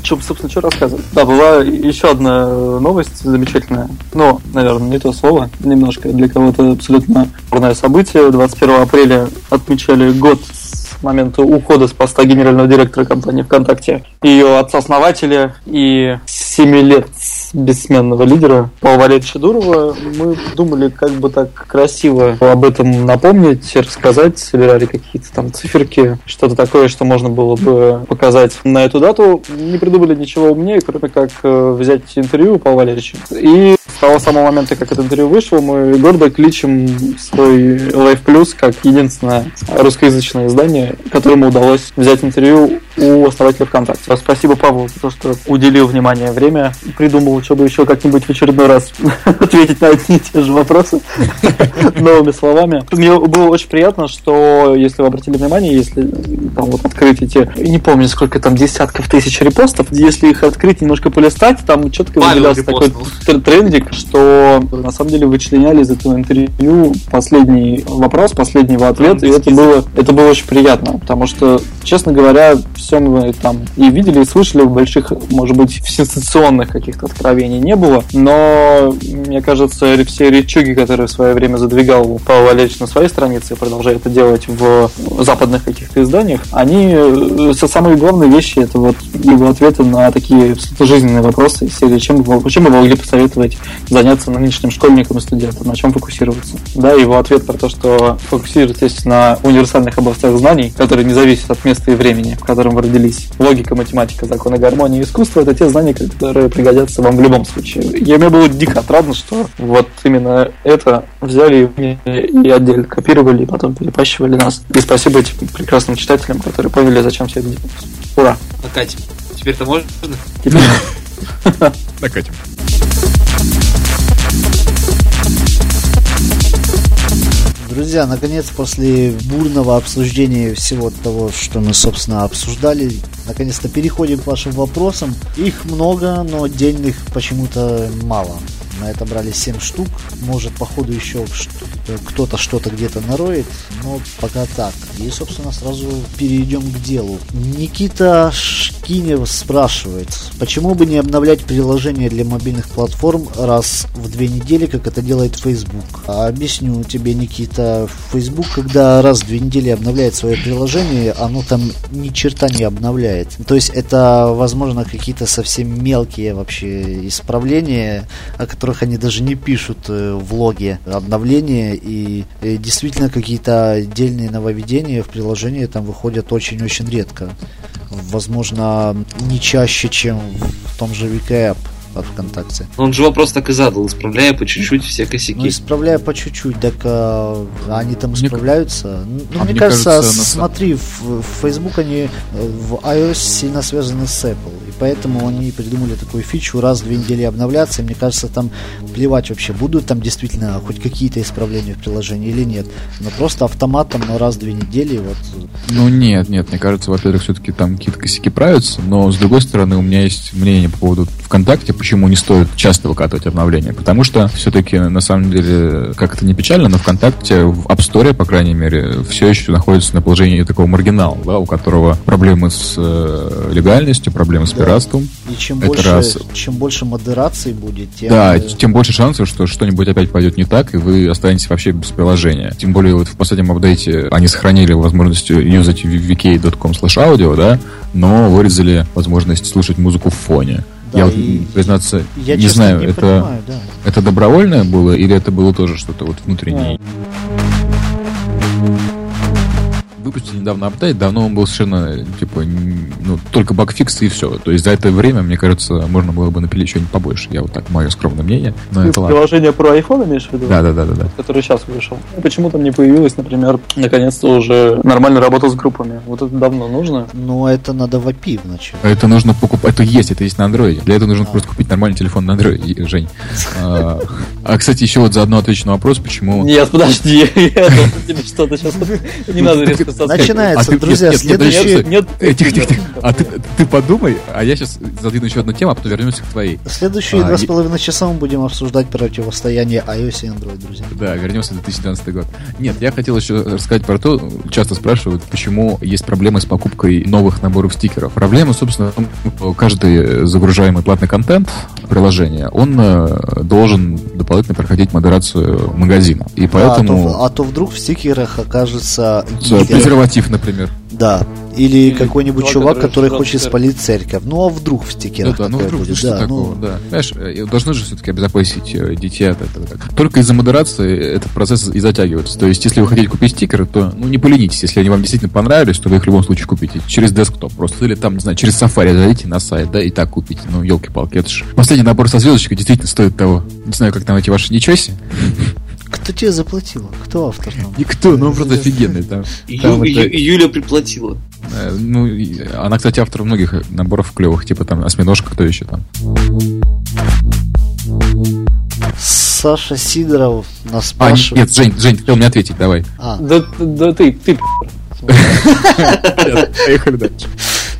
Что, собственно, что рассказывать? Да, была еще одна новость замечательная. Ну, наверное, не то слово. Немножко для кого-то абсолютно бурное событие. 21 апреля отмечали год с момента ухода с поста генерального директора компании ВКонтакте, ее отца-основателя и 7 лет бессменного лидера Павла Валерьевича. Мы думали, как бы так красиво об этом напомнить, рассказать, собирали какие-то там циферки, что-то такое, что можно было бы показать на эту дату. Не придумали ничего умнее, кроме как э, взять интервью у Павла Валерьевича. И с того самого момента, как это интервью вышло, мы гордо кличем свой Life Plus как единственное русскоязычное издание, которому удалось взять интервью у основателя ВКонтакте. Спасибо Павлу за то, что уделил внимание, время, придумал, чтобы еще как-нибудь в очередной раз ответить на одни и те же вопросы новыми словами. Мне было очень приятно, что, если вы обратили внимание, если там вот открыть эти, не помню, сколько там десятков тысяч репостов, если их открыть, немножко полистать, там четко выделялся такой трендик, что на самом деле вычленяли из этого интервью последний вопрос, последний его ответ, и это было, это было очень приятно, потому что, честно говоря, все мы там и видели, и слышали, больших, может быть, сенсационных каких-то откровений не было, но, мне кажется, все речуги, которые в свое время задвигал Павел Валерьевич на своей странице и продолжает это делать в западных каких-то изданиях, они, э, самые главные вещи, это вот его ответы на такие жизненные вопросы из серии, чем, чем вы могли посоветовать заняться нынешним школьникам и студентам, на чем фокусироваться. Да, его ответ про то, что фокусируйтесь на универсальных областях знаний, которые не зависят от места и времени, в котором вы родились. Логика, математика, законы гармонии и искусство – это те знания, которые пригодятся вам в любом случае. Я, мне было дико отрадно, что вот именно это взяли и отдельно копировали, и потом перепащивали нас. И спасибо этим прекрасным читателям, которые поняли, зачем все это делать. Ура! Накатим. Теперь-то можно? Теперь. Накатим. Друзья, наконец, после бурного обсуждения всего того, что мы, собственно, обсуждали, наконец-то переходим к вашим вопросам. Их много, но отдельных почему-то мало. На это брали 7 штук. Может, по ходу еще кто-то что-то где-то нароет, но пока так. И, собственно, сразу перейдем к делу. Никита Шкинев спрашивает, почему бы не обновлять приложение для мобильных платформ раз в две недели, как это делает Facebook? А объясню тебе, Никита, Facebook, когда раз в две недели обновляет свое приложение, оно там ни черта не обновляет. То есть это, возможно, какие-то совсем мелкие вообще исправления, о которых которых они даже не пишут э, в логе обновления, и э, действительно какие-то отдельные нововведения в приложении там выходят очень-очень редко. Возможно, не чаще, чем в том же VK от ВКонтакте. Он же вопрос так и задал, исправляя по чуть-чуть все косяки. Ну, исправляя по чуть-чуть, так а, они там исправляются. Мне, ну, а мне, мне кажется, кажется, смотри, в, в Facebook они в iOS сильно связаны с Apple, и поэтому они придумали такую фичу раз в две недели обновляться, и мне кажется, там плевать вообще, будут там действительно хоть какие-то исправления в приложении или нет. Но просто автоматом на раз в две недели вот... Ну нет, нет, мне кажется, во-первых, все-таки там какие-то косяки правятся, но с другой стороны, у меня есть мнение по поводу ВКонтакте, почему не стоит часто выкатывать обновления. Потому что все-таки, на самом деле, как это не печально, но ВКонтакте в App Store, по крайней мере, все еще находится на положении такого маргинала, да, у которого проблемы с э, легальностью, проблемы с да. пиратством. И чем это больше, раз. чем больше модерации будет, тем... Да, тем больше шансов, что что-нибудь опять пойдет не так, и вы останетесь вообще без приложения. Тем более вот в последнем апдейте они сохранили возможность юзать vk.com slash audio, да, но вырезали возможность слушать музыку в фоне. Да, я вот, признаться, я, не знаю, не это, понимаю, да. это добровольное было или это было тоже что-то вот внутреннее? Да выпустили недавно апдейт, давно он был совершенно, типа, ну, только багфикс и все. То есть за это время, мне кажется, можно было бы напилить что-нибудь побольше. Я вот так, мое скромное мнение. Но это приложение ладно. про iPhone имеешь в виду? Да, да, да, да. да. Который сейчас вышел. Ну, почему там не появилось, например, наконец-то уже нормально работа с группами? Вот это давно нужно? Ну, это надо в API вначале. Это нужно покупать. Это есть, это есть на Android. Для этого нужно а. просто купить нормальный телефон на Android, Жень. А, а, кстати, еще вот заодно отвечу на вопрос, почему... Нет, подожди, я тебе что-то сейчас... Не надо резко Начинается, а друзья, нет, следующий... Нет, нет, нет, тихо, тихо, тихо. А ты, ты подумай, а я сейчас задвину еще одну тему, а потом вернемся к твоей. Следующие а, два с половиной часа мы будем обсуждать противостояние iOS и Android, друзья. Да, вернемся в 2012 год. Нет, я хотел еще рассказать про то, часто спрашивают, почему есть проблемы с покупкой новых наборов стикеров. Проблема, собственно, в том, что каждый загружаемый платный контент приложения, он э, должен дополнительно проходить модерацию магазина. И поэтому... А, то, а то вдруг в стикерах окажется... Презерватив, например. Да. Или, Или какой-нибудь чувак, который, который хочет спалить церковь. Ну а вдруг в стикерах ну, да, ну вдруг будет? Что да, такого, ну... да. Знаешь, э, должны же все-таки обезопасить э, детей от этого. Только из-за модерации этот процесс и затягивается. То есть, если вы хотите купить стикеры, то ну, не поленитесь. Если они вам действительно понравились, то вы их в любом случае купите. Через десктоп просто. Или там, не знаю, через Safari зайдите на сайт, да, и так купите. Ну, елки-палки, это же... Последний набор со звездочкой действительно стоит того. Не знаю, как там эти ваши ничего себе. Кто тебе заплатил? Кто автор? Никто, ну он просто офигенный. Там, там Ю, это... Юля приплатила. Э, ну, она, кстати, автор многих наборов клевых, типа там осьминожка, кто еще там. Саша Сидоров нас спрашивает. А, нет, Жень, Жень, ты хотел мне ответить, давай. А. Да, да ты, ты Поехали дальше.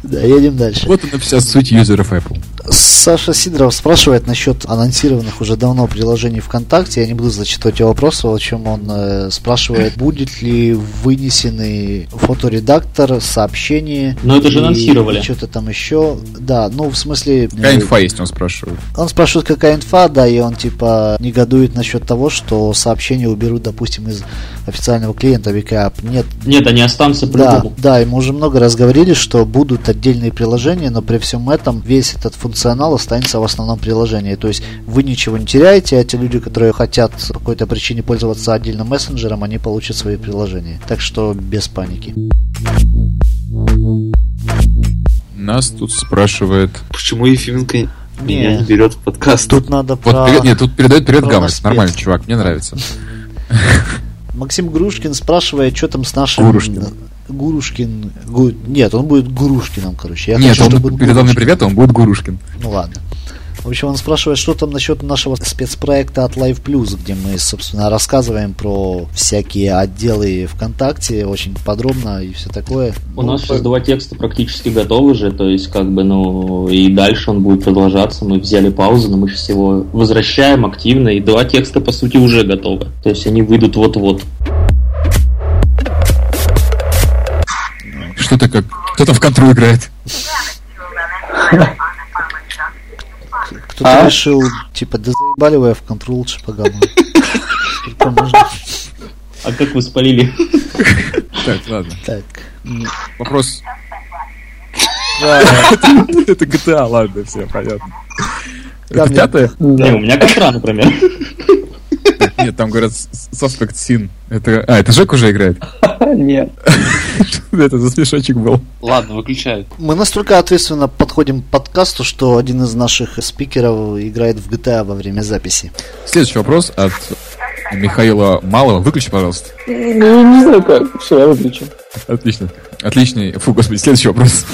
Да, едем дальше. Вот она вся суть юзеров Apple. Саша Сидоров спрашивает насчет анонсированных уже давно приложений ВКонтакте. Я не буду зачитывать его вопрос, о чем он э, спрашивает. Будет ли вынесенный фоторедактор, сообщение? Ну, это же анонсировали. Что-то там еще. Да, ну, в смысле... Какая инфа есть, он спрашивает. Он спрашивает, какая инфа, да, и он, типа, негодует насчет того, что сообщения уберут, допустим, из официального клиента VKApp. Нет. Нет, они останутся по-любому. Да, да, и мы уже много раз говорили, что будут отдельные приложения, но при всем этом весь этот функционал функционал останется в основном приложении. То есть вы ничего не теряете, а те люди, которые хотят по какой-то причине пользоваться отдельным мессенджером, они получат свои приложения. Так что без паники. Нас тут спрашивает... Почему Ефименко не. меня не берет в подкаст? Тут надо вот про... Перед, нет, тут передает привет Гаммерс. Нормальный чувак, мне нравится. Максим Грушкин спрашивает, что там с нашим... Гурушкин. Гурушкин. Гу... Нет, он будет Гурушкиным, короче. Я Нет, хочу, он передал мне привет, он будет Гурушкин. Ну ладно. В общем, он спрашивает, что там насчет нашего спецпроекта от Live Plus, где мы, собственно, рассказываем про всякие отделы ВКонтакте очень подробно и все такое. У ну, нас сейчас два текста практически готовы же, то есть, как бы, ну, и дальше он будет продолжаться. Мы взяли паузу, но мы сейчас его возвращаем активно, и два текста, по сути, уже готовы. То есть, они выйдут вот-вот. Что-то как... Кто-то в контру играет. Кто-то а? решил, типа, да заебали вы, в контру лучше погано. А как вы спалили? Так, ладно. Так. Вопрос. Это GTA, ладно, все, понятно. Это пятое? Не, у меня контра, например. Нет, там говорят Suspect Sin. Это... А, это Жек уже играет? Нет. Это за смешочек был. Ладно, выключаю. Мы настолько ответственно подходим к подкасту, что один из наших спикеров играет в GTA во время записи. Следующий вопрос от Михаила Малого. Выключи, пожалуйста. Ну, не знаю как. Все, я выключу. Отлично. Отличный. Фу, господи, следующий вопрос.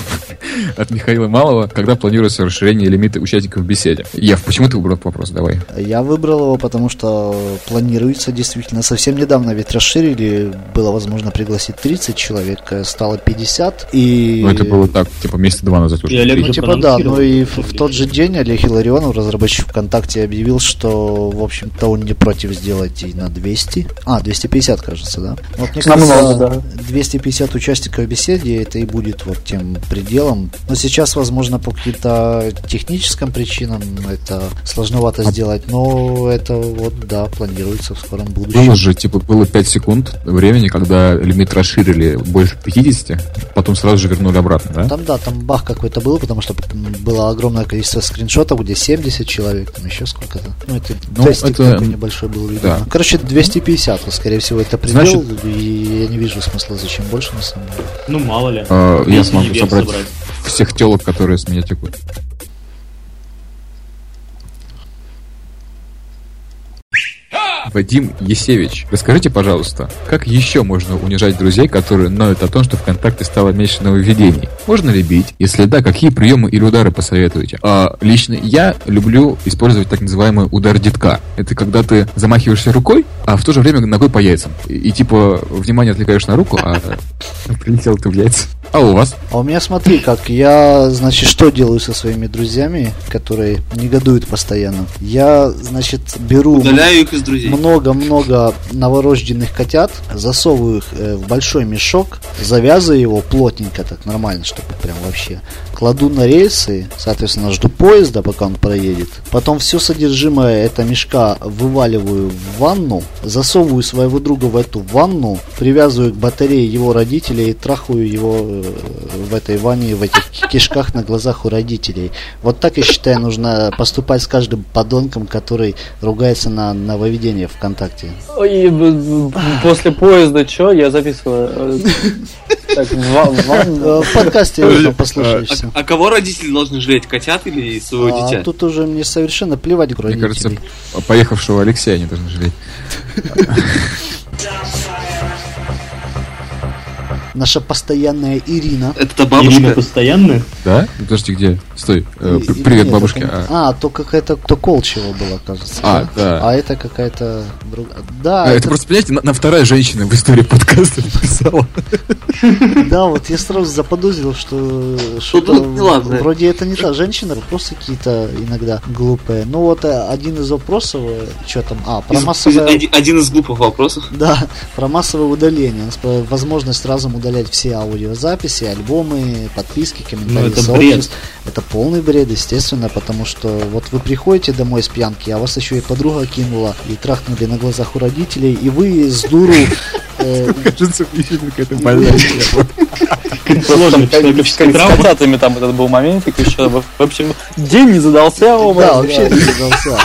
От Михаила Малого. Когда планируется расширение лимита участников в беседе? Яв, почему ты выбрал вопрос? Давай. Я выбрал его, потому что планируется действительно. Совсем недавно ведь расширили. Было возможно пригласить 30 человек, э, стало 50. И... Ну, это было так, типа, месяца два назад уже. Ну, типа, да. Ну, и в, в тот же день Олег Илларионов, разработчик ВКонтакте, объявил, что, в общем-то, он не против сделать и на 200. А, 250, кажется, да? Вот, мне кажется, 250 50 участников беседы, это и будет вот тем пределом. Но сейчас, возможно, по каким-то техническим причинам это сложновато а сделать, но это вот, да, планируется в скором будущем. Было же, типа, было 5 секунд времени, когда лимит расширили больше 50, потом сразу же вернули обратно, да? Там, да, там бах какой-то был, потому что было огромное количество скриншотов, где 70 человек, там еще сколько-то. Ну, это ну, это... такой небольшой был, видимо. Да. Ну, короче, 250, скорее всего, это предел, Значит... и я не вижу смысла, зачем больше на самом деле. Ну, мало ли. А, я смогу собрать, собрать всех телок, которые с меня текут. Вадим Есевич, расскажите, пожалуйста, как еще можно унижать друзей, которые ноют о том, что ВКонтакте стало меньше нововведений? Можно ли бить? Если да, какие приемы или удары посоветуете? А, лично я люблю использовать так называемый удар детка. Это когда ты замахиваешься рукой, а в то же время ногой по яйцам. И, и типа, внимание отвлекаешь на руку, а прилетел ты в яйца. А у вас? А у меня смотри, как я, значит, что делаю со своими друзьями, которые негодуют постоянно. Я, значит, беру... Удаляю их из друзей. Много-много новорожденных котят, засовываю их э, в большой мешок, завязываю его плотненько, так нормально, чтобы прям вообще. Кладу на рельсы, соответственно, жду поезда, пока он проедет. Потом все содержимое этого мешка вываливаю в ванну, засовываю своего друга в эту ванну, привязываю к батарее его родителей и трахаю его э, в этой ванне, в этих кишках на глазах у родителей. Вот так, я считаю, нужно поступать с каждым подонком, который ругается на нововведение ВКонтакте. И после поезда что? Я записываю. Так, в подкасте послушаешься. А кого родители должны жалеть, котят или своего а дитя? Тут уже мне совершенно плевать, Мне кажется, поехавшего Алексея они должны жалеть. наша постоянная Ирина. Это бабушка? Ирина постоянная? Да? Подожди, где? Стой. Э, и, привет, нет, бабушке. Это... А. а, то какая-то кто Колчева была, кажется. А, да. да. А это какая-то другая. Да. А, это... это просто, понимаете, на, на вторая женщина в истории подкаста написала. Да, вот я сразу заподозрил, что что-то вроде это не та женщина, вопросы какие-то иногда глупые. Ну вот э, один из вопросов, э, что там, а, про массовое... Один из глупых вопросов. Да, про массовое удаление. Возможность разом удалять все аудиозаписи, альбомы, подписки, комментарии, ну, это бред. Это полный бред, естественно, потому что вот вы приходите домой с пьянки, а вас еще и подруга кинула, и трахнули на глазах у родителей, и вы с дуру... Э, Кажется, какая-то больная Сложно, с там этот был моментик еще. В общем, день не задался. Да, вообще не задался.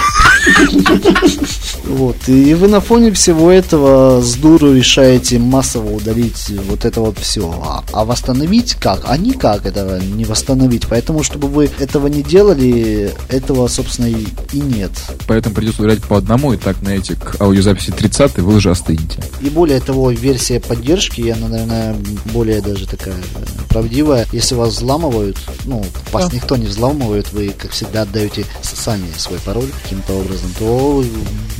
Вот. И вы на фоне всего этого с дуру решаете массово удалить вот это вот все. А, а восстановить как? А никак этого не восстановить. Поэтому, чтобы вы этого не делали, этого, собственно, и, и нет. Поэтому придется удалять по одному, и так на эти к аудиозаписи 30 вы уже остынете. И более того, версия поддержки, она, наверное, более даже такая правдивая. Если вас взламывают, ну, вас да. никто не взламывает, вы, как всегда, отдаете сами свой пароль каким-то образом, то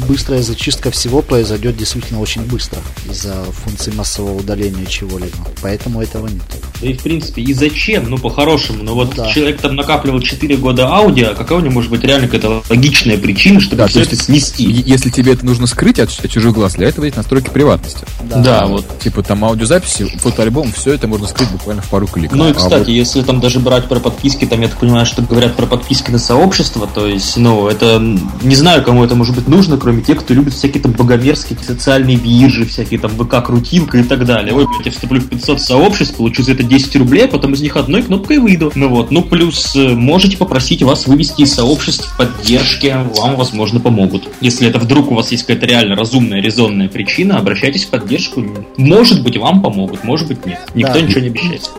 быстрая зачистка всего произойдет действительно очень быстро из-за функции массового удаления чего-либо. Поэтому этого нет. Да и в принципе, и зачем? Ну, по-хорошему. Ну, вот ну, да. человек там накапливал 4 года аудио, а какая у него может быть реально какая-то логичная причина, чтобы да, все это снести? Если тебе это нужно скрыть от, от чужих глаз, для этого есть настройки приватности. Да, да вот. Типа там аудиозаписи, фотоальбом, все это можно скрыть буквально в пару кликов. Ну и, кстати, а вот... если там даже брать про подписки, там, я так понимаю, что говорят про подписки на сообщество, то есть, ну, это, не знаю, кому это может быть нужно, кроме тех, кто любит всякие там богомерзкие социальные биржи, всякие там ВК-крутилка и так далее. Ой, блядь, я вступлю в 500 сообществ, получу за это 10 рублей, а потом из них одной кнопкой выйду. Ну вот, ну плюс э, можете попросить вас вывести из сообществ поддержки, вам, возможно, помогут. Если это вдруг у вас есть какая-то реально разумная, резонная причина, обращайтесь в поддержку. Может быть, вам помогут, может быть, нет. Никто да. ничего не обещает.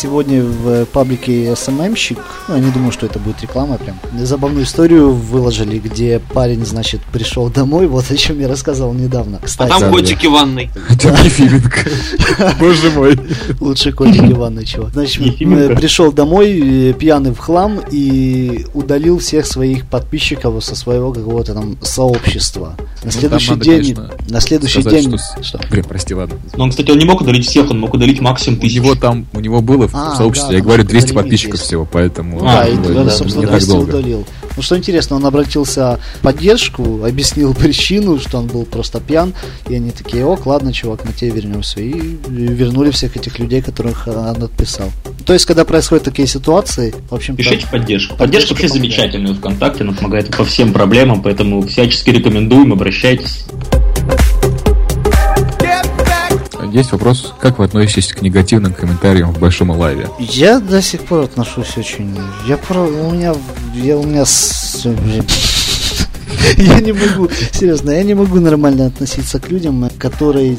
Сегодня в паблике SMM-щик, ну, я не думаю, что это будет реклама прям, забавную историю выложили, где парень, значит, пришел домой, вот о чем я рассказывал недавно. Кстати, а там котики в ванной. Боже мой. Лучше котики в ванной, чего. Значит, пришел домой пьяный в хлам и удалил всех своих подписчиков со своего какого-то там сообщества. На ну, следующий день... На следующий день... Блин, прости, ладно. Но он, кстати, он не мог удалить всех, он мог удалить максимум тысяч. У него там, у него было в а, сообществе, да, я говорю, 200 подписчиков 200. всего, поэтому... Ну, да, и, да, да, собственно, 200 удалил. Ну, что интересно, он обратился в поддержку, объяснил причину, что он был просто пьян, и они такие, ок, ладно, чувак, мы тебе вернемся. И вернули всех этих людей, которых он отписал. То есть, когда происходят такие ситуации, в общем Пишите поддержку. Поддержка вообще замечательная ВКонтакте, она помогает по всем проблемам, поэтому всячески рекомендуем, обращайтесь. Есть вопрос, как вы относитесь к негативным комментариям в большом лайве? Я до сих пор отношусь очень... Я про... У меня... Я у меня... Я не могу, серьезно, я не могу нормально относиться к людям, которые...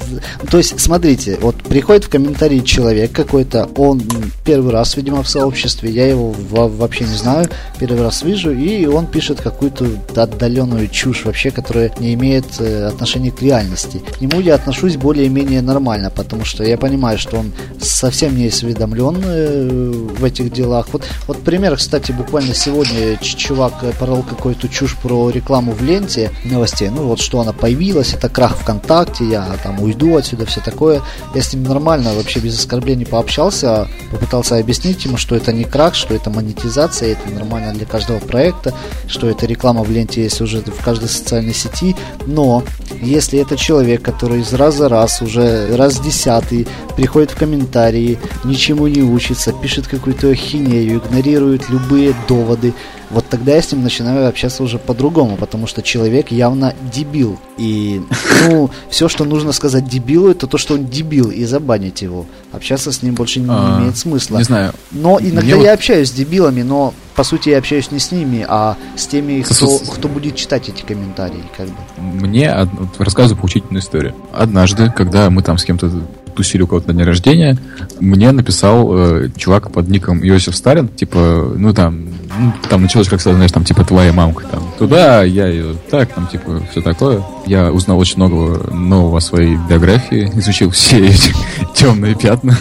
То есть, смотрите, вот приходит в комментарии человек какой-то, он первый раз, видимо, в сообществе, я его вообще не знаю, первый раз вижу, и он пишет какую-то отдаленную чушь вообще, которая не имеет э, отношения к реальности. К нему я отношусь более-менее нормально, потому что я понимаю, что он совсем не осведомлен э, в этих делах. Вот, вот пример, кстати, буквально сегодня чувак порол какую-то чушь про рекламу в ленте новостей, ну вот что она появилась, это крах ВКонтакте, я там уйду отсюда, все такое. Я с ним нормально, вообще без оскорблений пообщался, попытался объяснить ему, что это не крах, что это монетизация, это нормально для каждого проекта, что это реклама в ленте есть уже в каждой социальной сети, но если это человек, который из раза раз, уже раз десятый, приходит в комментарии, ничему не учится, пишет какую-то ахинею, игнорирует любые доводы, вот тогда я с ним начинаю общаться уже по-другому, потому что человек явно дебил. И, ну, все, что нужно сказать дебилу, это то, что он дебил, и забанить его. Общаться с ним больше не а, имеет смысла. Не знаю. Но иногда я общаюсь с дебилами, но по сути я общаюсь не с ними, а с теми, кто, кто будет читать эти комментарии, как бы. Мне рассказываю поучительную историю. Однажды, когда мы там с кем-то тусили у кого-то на день рождения, мне написал э, чувак под ником Иосиф Сталин, типа, ну там, ну, там началось как знаешь, там, типа, твоя мамка, там, туда, я ее так, там, типа, все такое. Я узнал очень много нового о своей биографии, изучил все эти темные пятна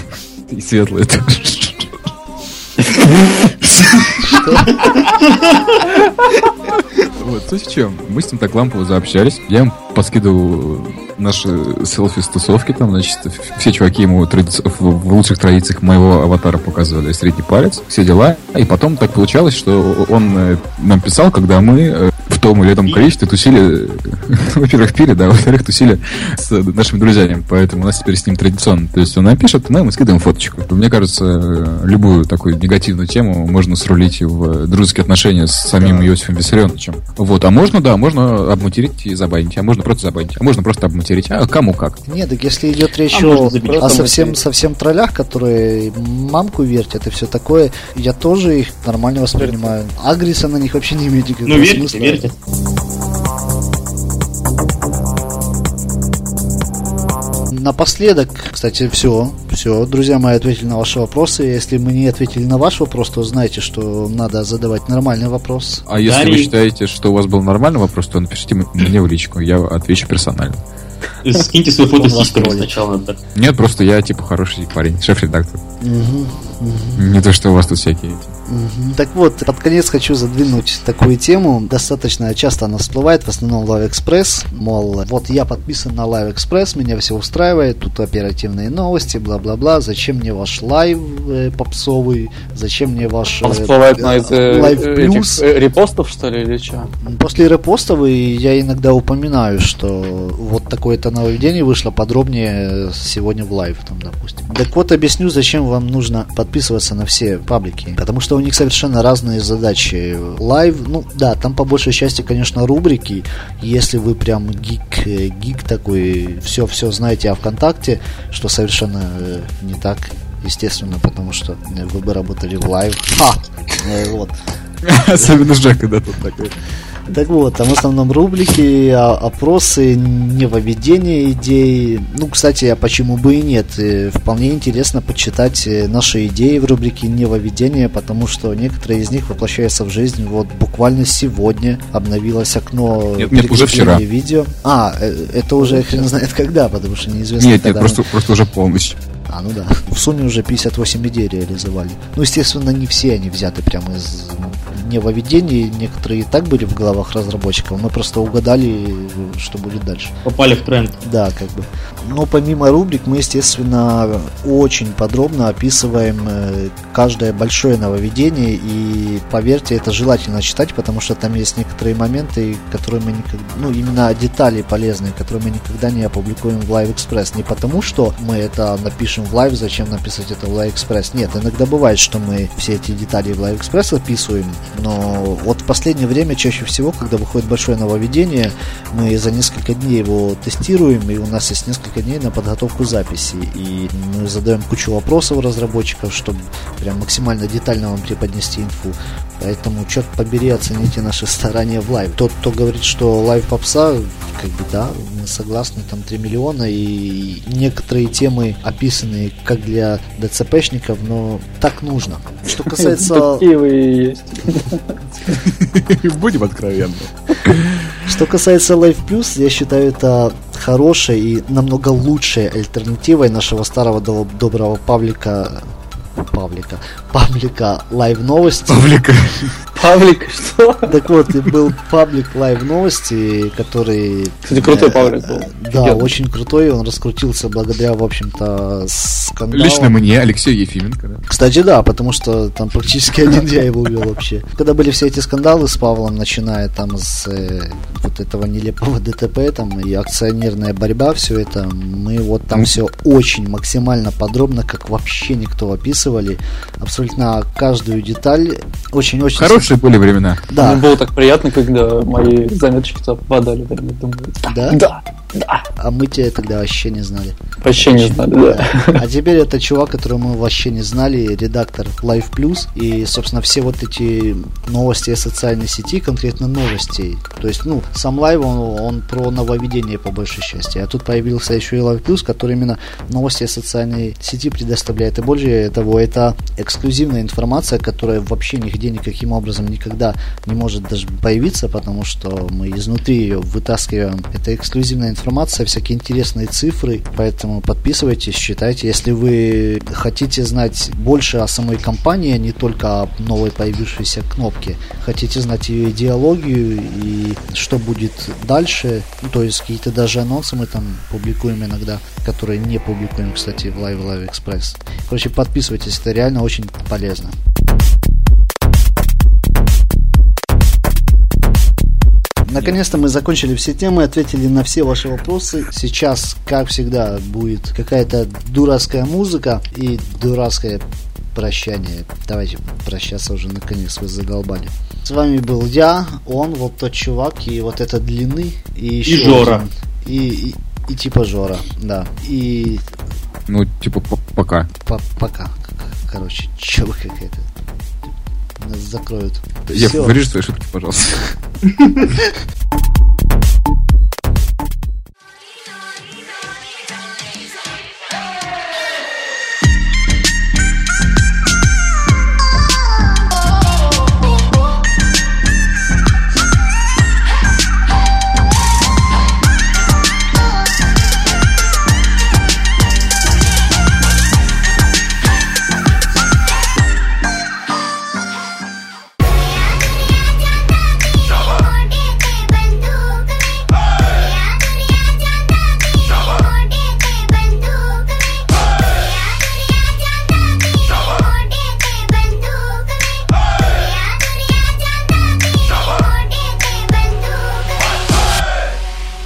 и светлые тоже. Вот, суть в чем? Мы с ним так лампово заобщались. Я ему поскидывал наши селфи с тусовки, там, значит, все чуваки ему тради... в лучших традициях моего аватара показывали средний палец, все дела. И потом так получалось, что он э, нам писал, когда мы э, в том или ином количестве тусили, во-первых, пили, да, во-вторых, тусили с нашими друзьями, поэтому у нас теперь с ним традиционно. То есть он нам пишет, мы ему скидываем фоточку. Мне кажется, любую такую негативную тему можно срулить в дружеские отношения с самим да. Иосифом Виссарионовичем. Вот, а можно, да, можно обматерить и забанить, а можно просто забанить, а можно просто обматерить, а кому как. Нет, так если идет речь а о, о совсем, совсем троллях, которые мамку вертят и все такое, я тоже их нормально воспринимаю. Агриса на них вообще не имеет никакого ну, верьте, смысла. Верьте. Напоследок, кстати, все. Все, друзья мои, ответили на ваши вопросы. Если мы не ответили на ваш вопрос, то знайте, что надо задавать нормальный вопрос. А если Дарий... вы считаете, что у вас был нормальный вопрос, то напишите мне в личку, я отвечу персонально. Скиньте свою фото сначала. Нет, просто я типа хороший парень, шеф-редактор. Не то, что у вас тут всякие эти. Угу. Так вот, под конец хочу задвинуть такую тему. Достаточно часто она всплывает, в основном Live Express. Мол, вот я подписан на Live Express, меня все устраивает, тут оперативные новости, бла-бла-бла. Зачем мне ваш Live э, попсовый? Зачем мне ваш... Он э, всплывает на это, Live э, Plus? Э, репостов, что ли, или что? После репостов я иногда упоминаю, что вот такое-то нововведение вышло подробнее сегодня в Live, там, допустим. Так вот, объясню, зачем вам нужно подписываться на все паблики. Потому что у них совершенно разные задачи. Live, ну да, там по большей части, конечно, рубрики. Если вы прям гик, э, гик такой, все-все знаете о ВКонтакте, что совершенно э, не так, естественно, потому что вы бы работали в Live. Ха! Вот. Особенно Жека, да, тут такой. Так вот, там в основном рубрики, а, опросы, нововведения идей. Ну, кстати, а почему бы и нет? И вполне интересно почитать э, наши идеи в рубрике нововведения, потому что некоторые из них воплощаются в жизнь. Вот буквально сегодня обновилось окно нет, нет, уже вчера. видео. А, э, это уже хрен знает когда, потому что неизвестно. Нет, нет, просто, просто уже полностью. А, ну да. В сумме уже 58 идей реализовали. Ну, естественно, не все они взяты прямо из нововведений. Некоторые и так были в головах разработчиков. Мы просто угадали, что будет дальше. Попали в тренд. Да, как бы. Но помимо рубрик мы, естественно, очень подробно описываем э, каждое большое нововведение. И поверьте, это желательно читать, потому что там есть некоторые моменты, которые мы никогда... Ну, именно детали полезные, которые мы никогда не опубликуем в Live Express. Не потому, что мы это напишем пишем в Live, зачем написать это в Live Express? Нет, иногда бывает, что мы все эти детали в Live Express описываем, но вот в последнее время чаще всего, когда выходит большое нововведение, мы за несколько дней его тестируем, и у нас есть несколько дней на подготовку записи, и мы задаем кучу вопросов разработчиков, чтобы прям максимально детально вам преподнести инфу. Поэтому, черт побери, оцените наши старания в Live. Тот, кто говорит, что Live попса, как бы да, мы согласны, там 3 миллиона, и некоторые темы описаны как для ДЦПшников, но так нужно. Что касается... Есть. Будем откровенны. Что касается Live Plus, я считаю это хорошей и намного лучшей альтернативой нашего старого доброго паблика Павлика. Паблика Live Новости. Павлика. Павлик, что? Так вот, был паблик Live Новости, который... Кстати, крутой паблик был. Да, Офигенно. очень крутой, он раскрутился благодаря, в общем-то, скандалу. Лично мне, Алексею Ефименко, да. Кстати, да, потому что там практически один я его увел вообще. Когда были все эти скандалы с Павлом, начиная там с э, вот этого нелепого ДТП, там и акционерная борьба, все это, мы вот там все очень максимально подробно, как вообще никто описывали, абсолютно каждую деталь, очень-очень... Хорошие были времена. Да. Мне было так приятно, когда мои заметочки попадали. Думаю, да? Да. Да. А мы тебя тогда вообще не знали. Вообще не знали, да. А теперь это чувак, которого мы вообще не знали, редактор Live Plus. И, собственно, все вот эти новости о социальной сети, конкретно новостей. То есть, ну, сам Live, он, он про нововведение по большей части. А тут появился еще и Live Plus, который именно новости о социальной сети предоставляет. И более того, это эксклюзивная информация, которая вообще нигде никаким образом никогда не может даже появиться, потому что мы изнутри ее вытаскиваем. Это эксклюзивная информация всякие интересные цифры, поэтому подписывайтесь, читайте. Если вы хотите знать больше о самой компании, а не только о новой появившейся кнопке, хотите знать ее идеологию и что будет дальше, то есть какие-то даже анонсы мы там публикуем иногда, которые не публикуем, кстати, в Live Live Express. Короче, подписывайтесь, это реально очень полезно. Наконец-то мы закончили все темы, ответили на все ваши вопросы. Сейчас, как всегда, будет какая-то дурацкая музыка и дурацкое прощание. Давайте прощаться уже наконец, вы задолбали. С вами был я, он, вот тот чувак, и вот это длины, и еще и Жора. И, и, и типа Жора, да. И... Ну, типа пока. Пока. Короче, чего какая-то нас закроют. Я вырежу свои шутки, пожалуйста.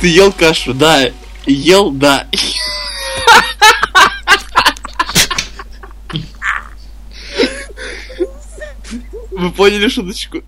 Ты ел кашу, да. Ел, да. Вы поняли шуточку?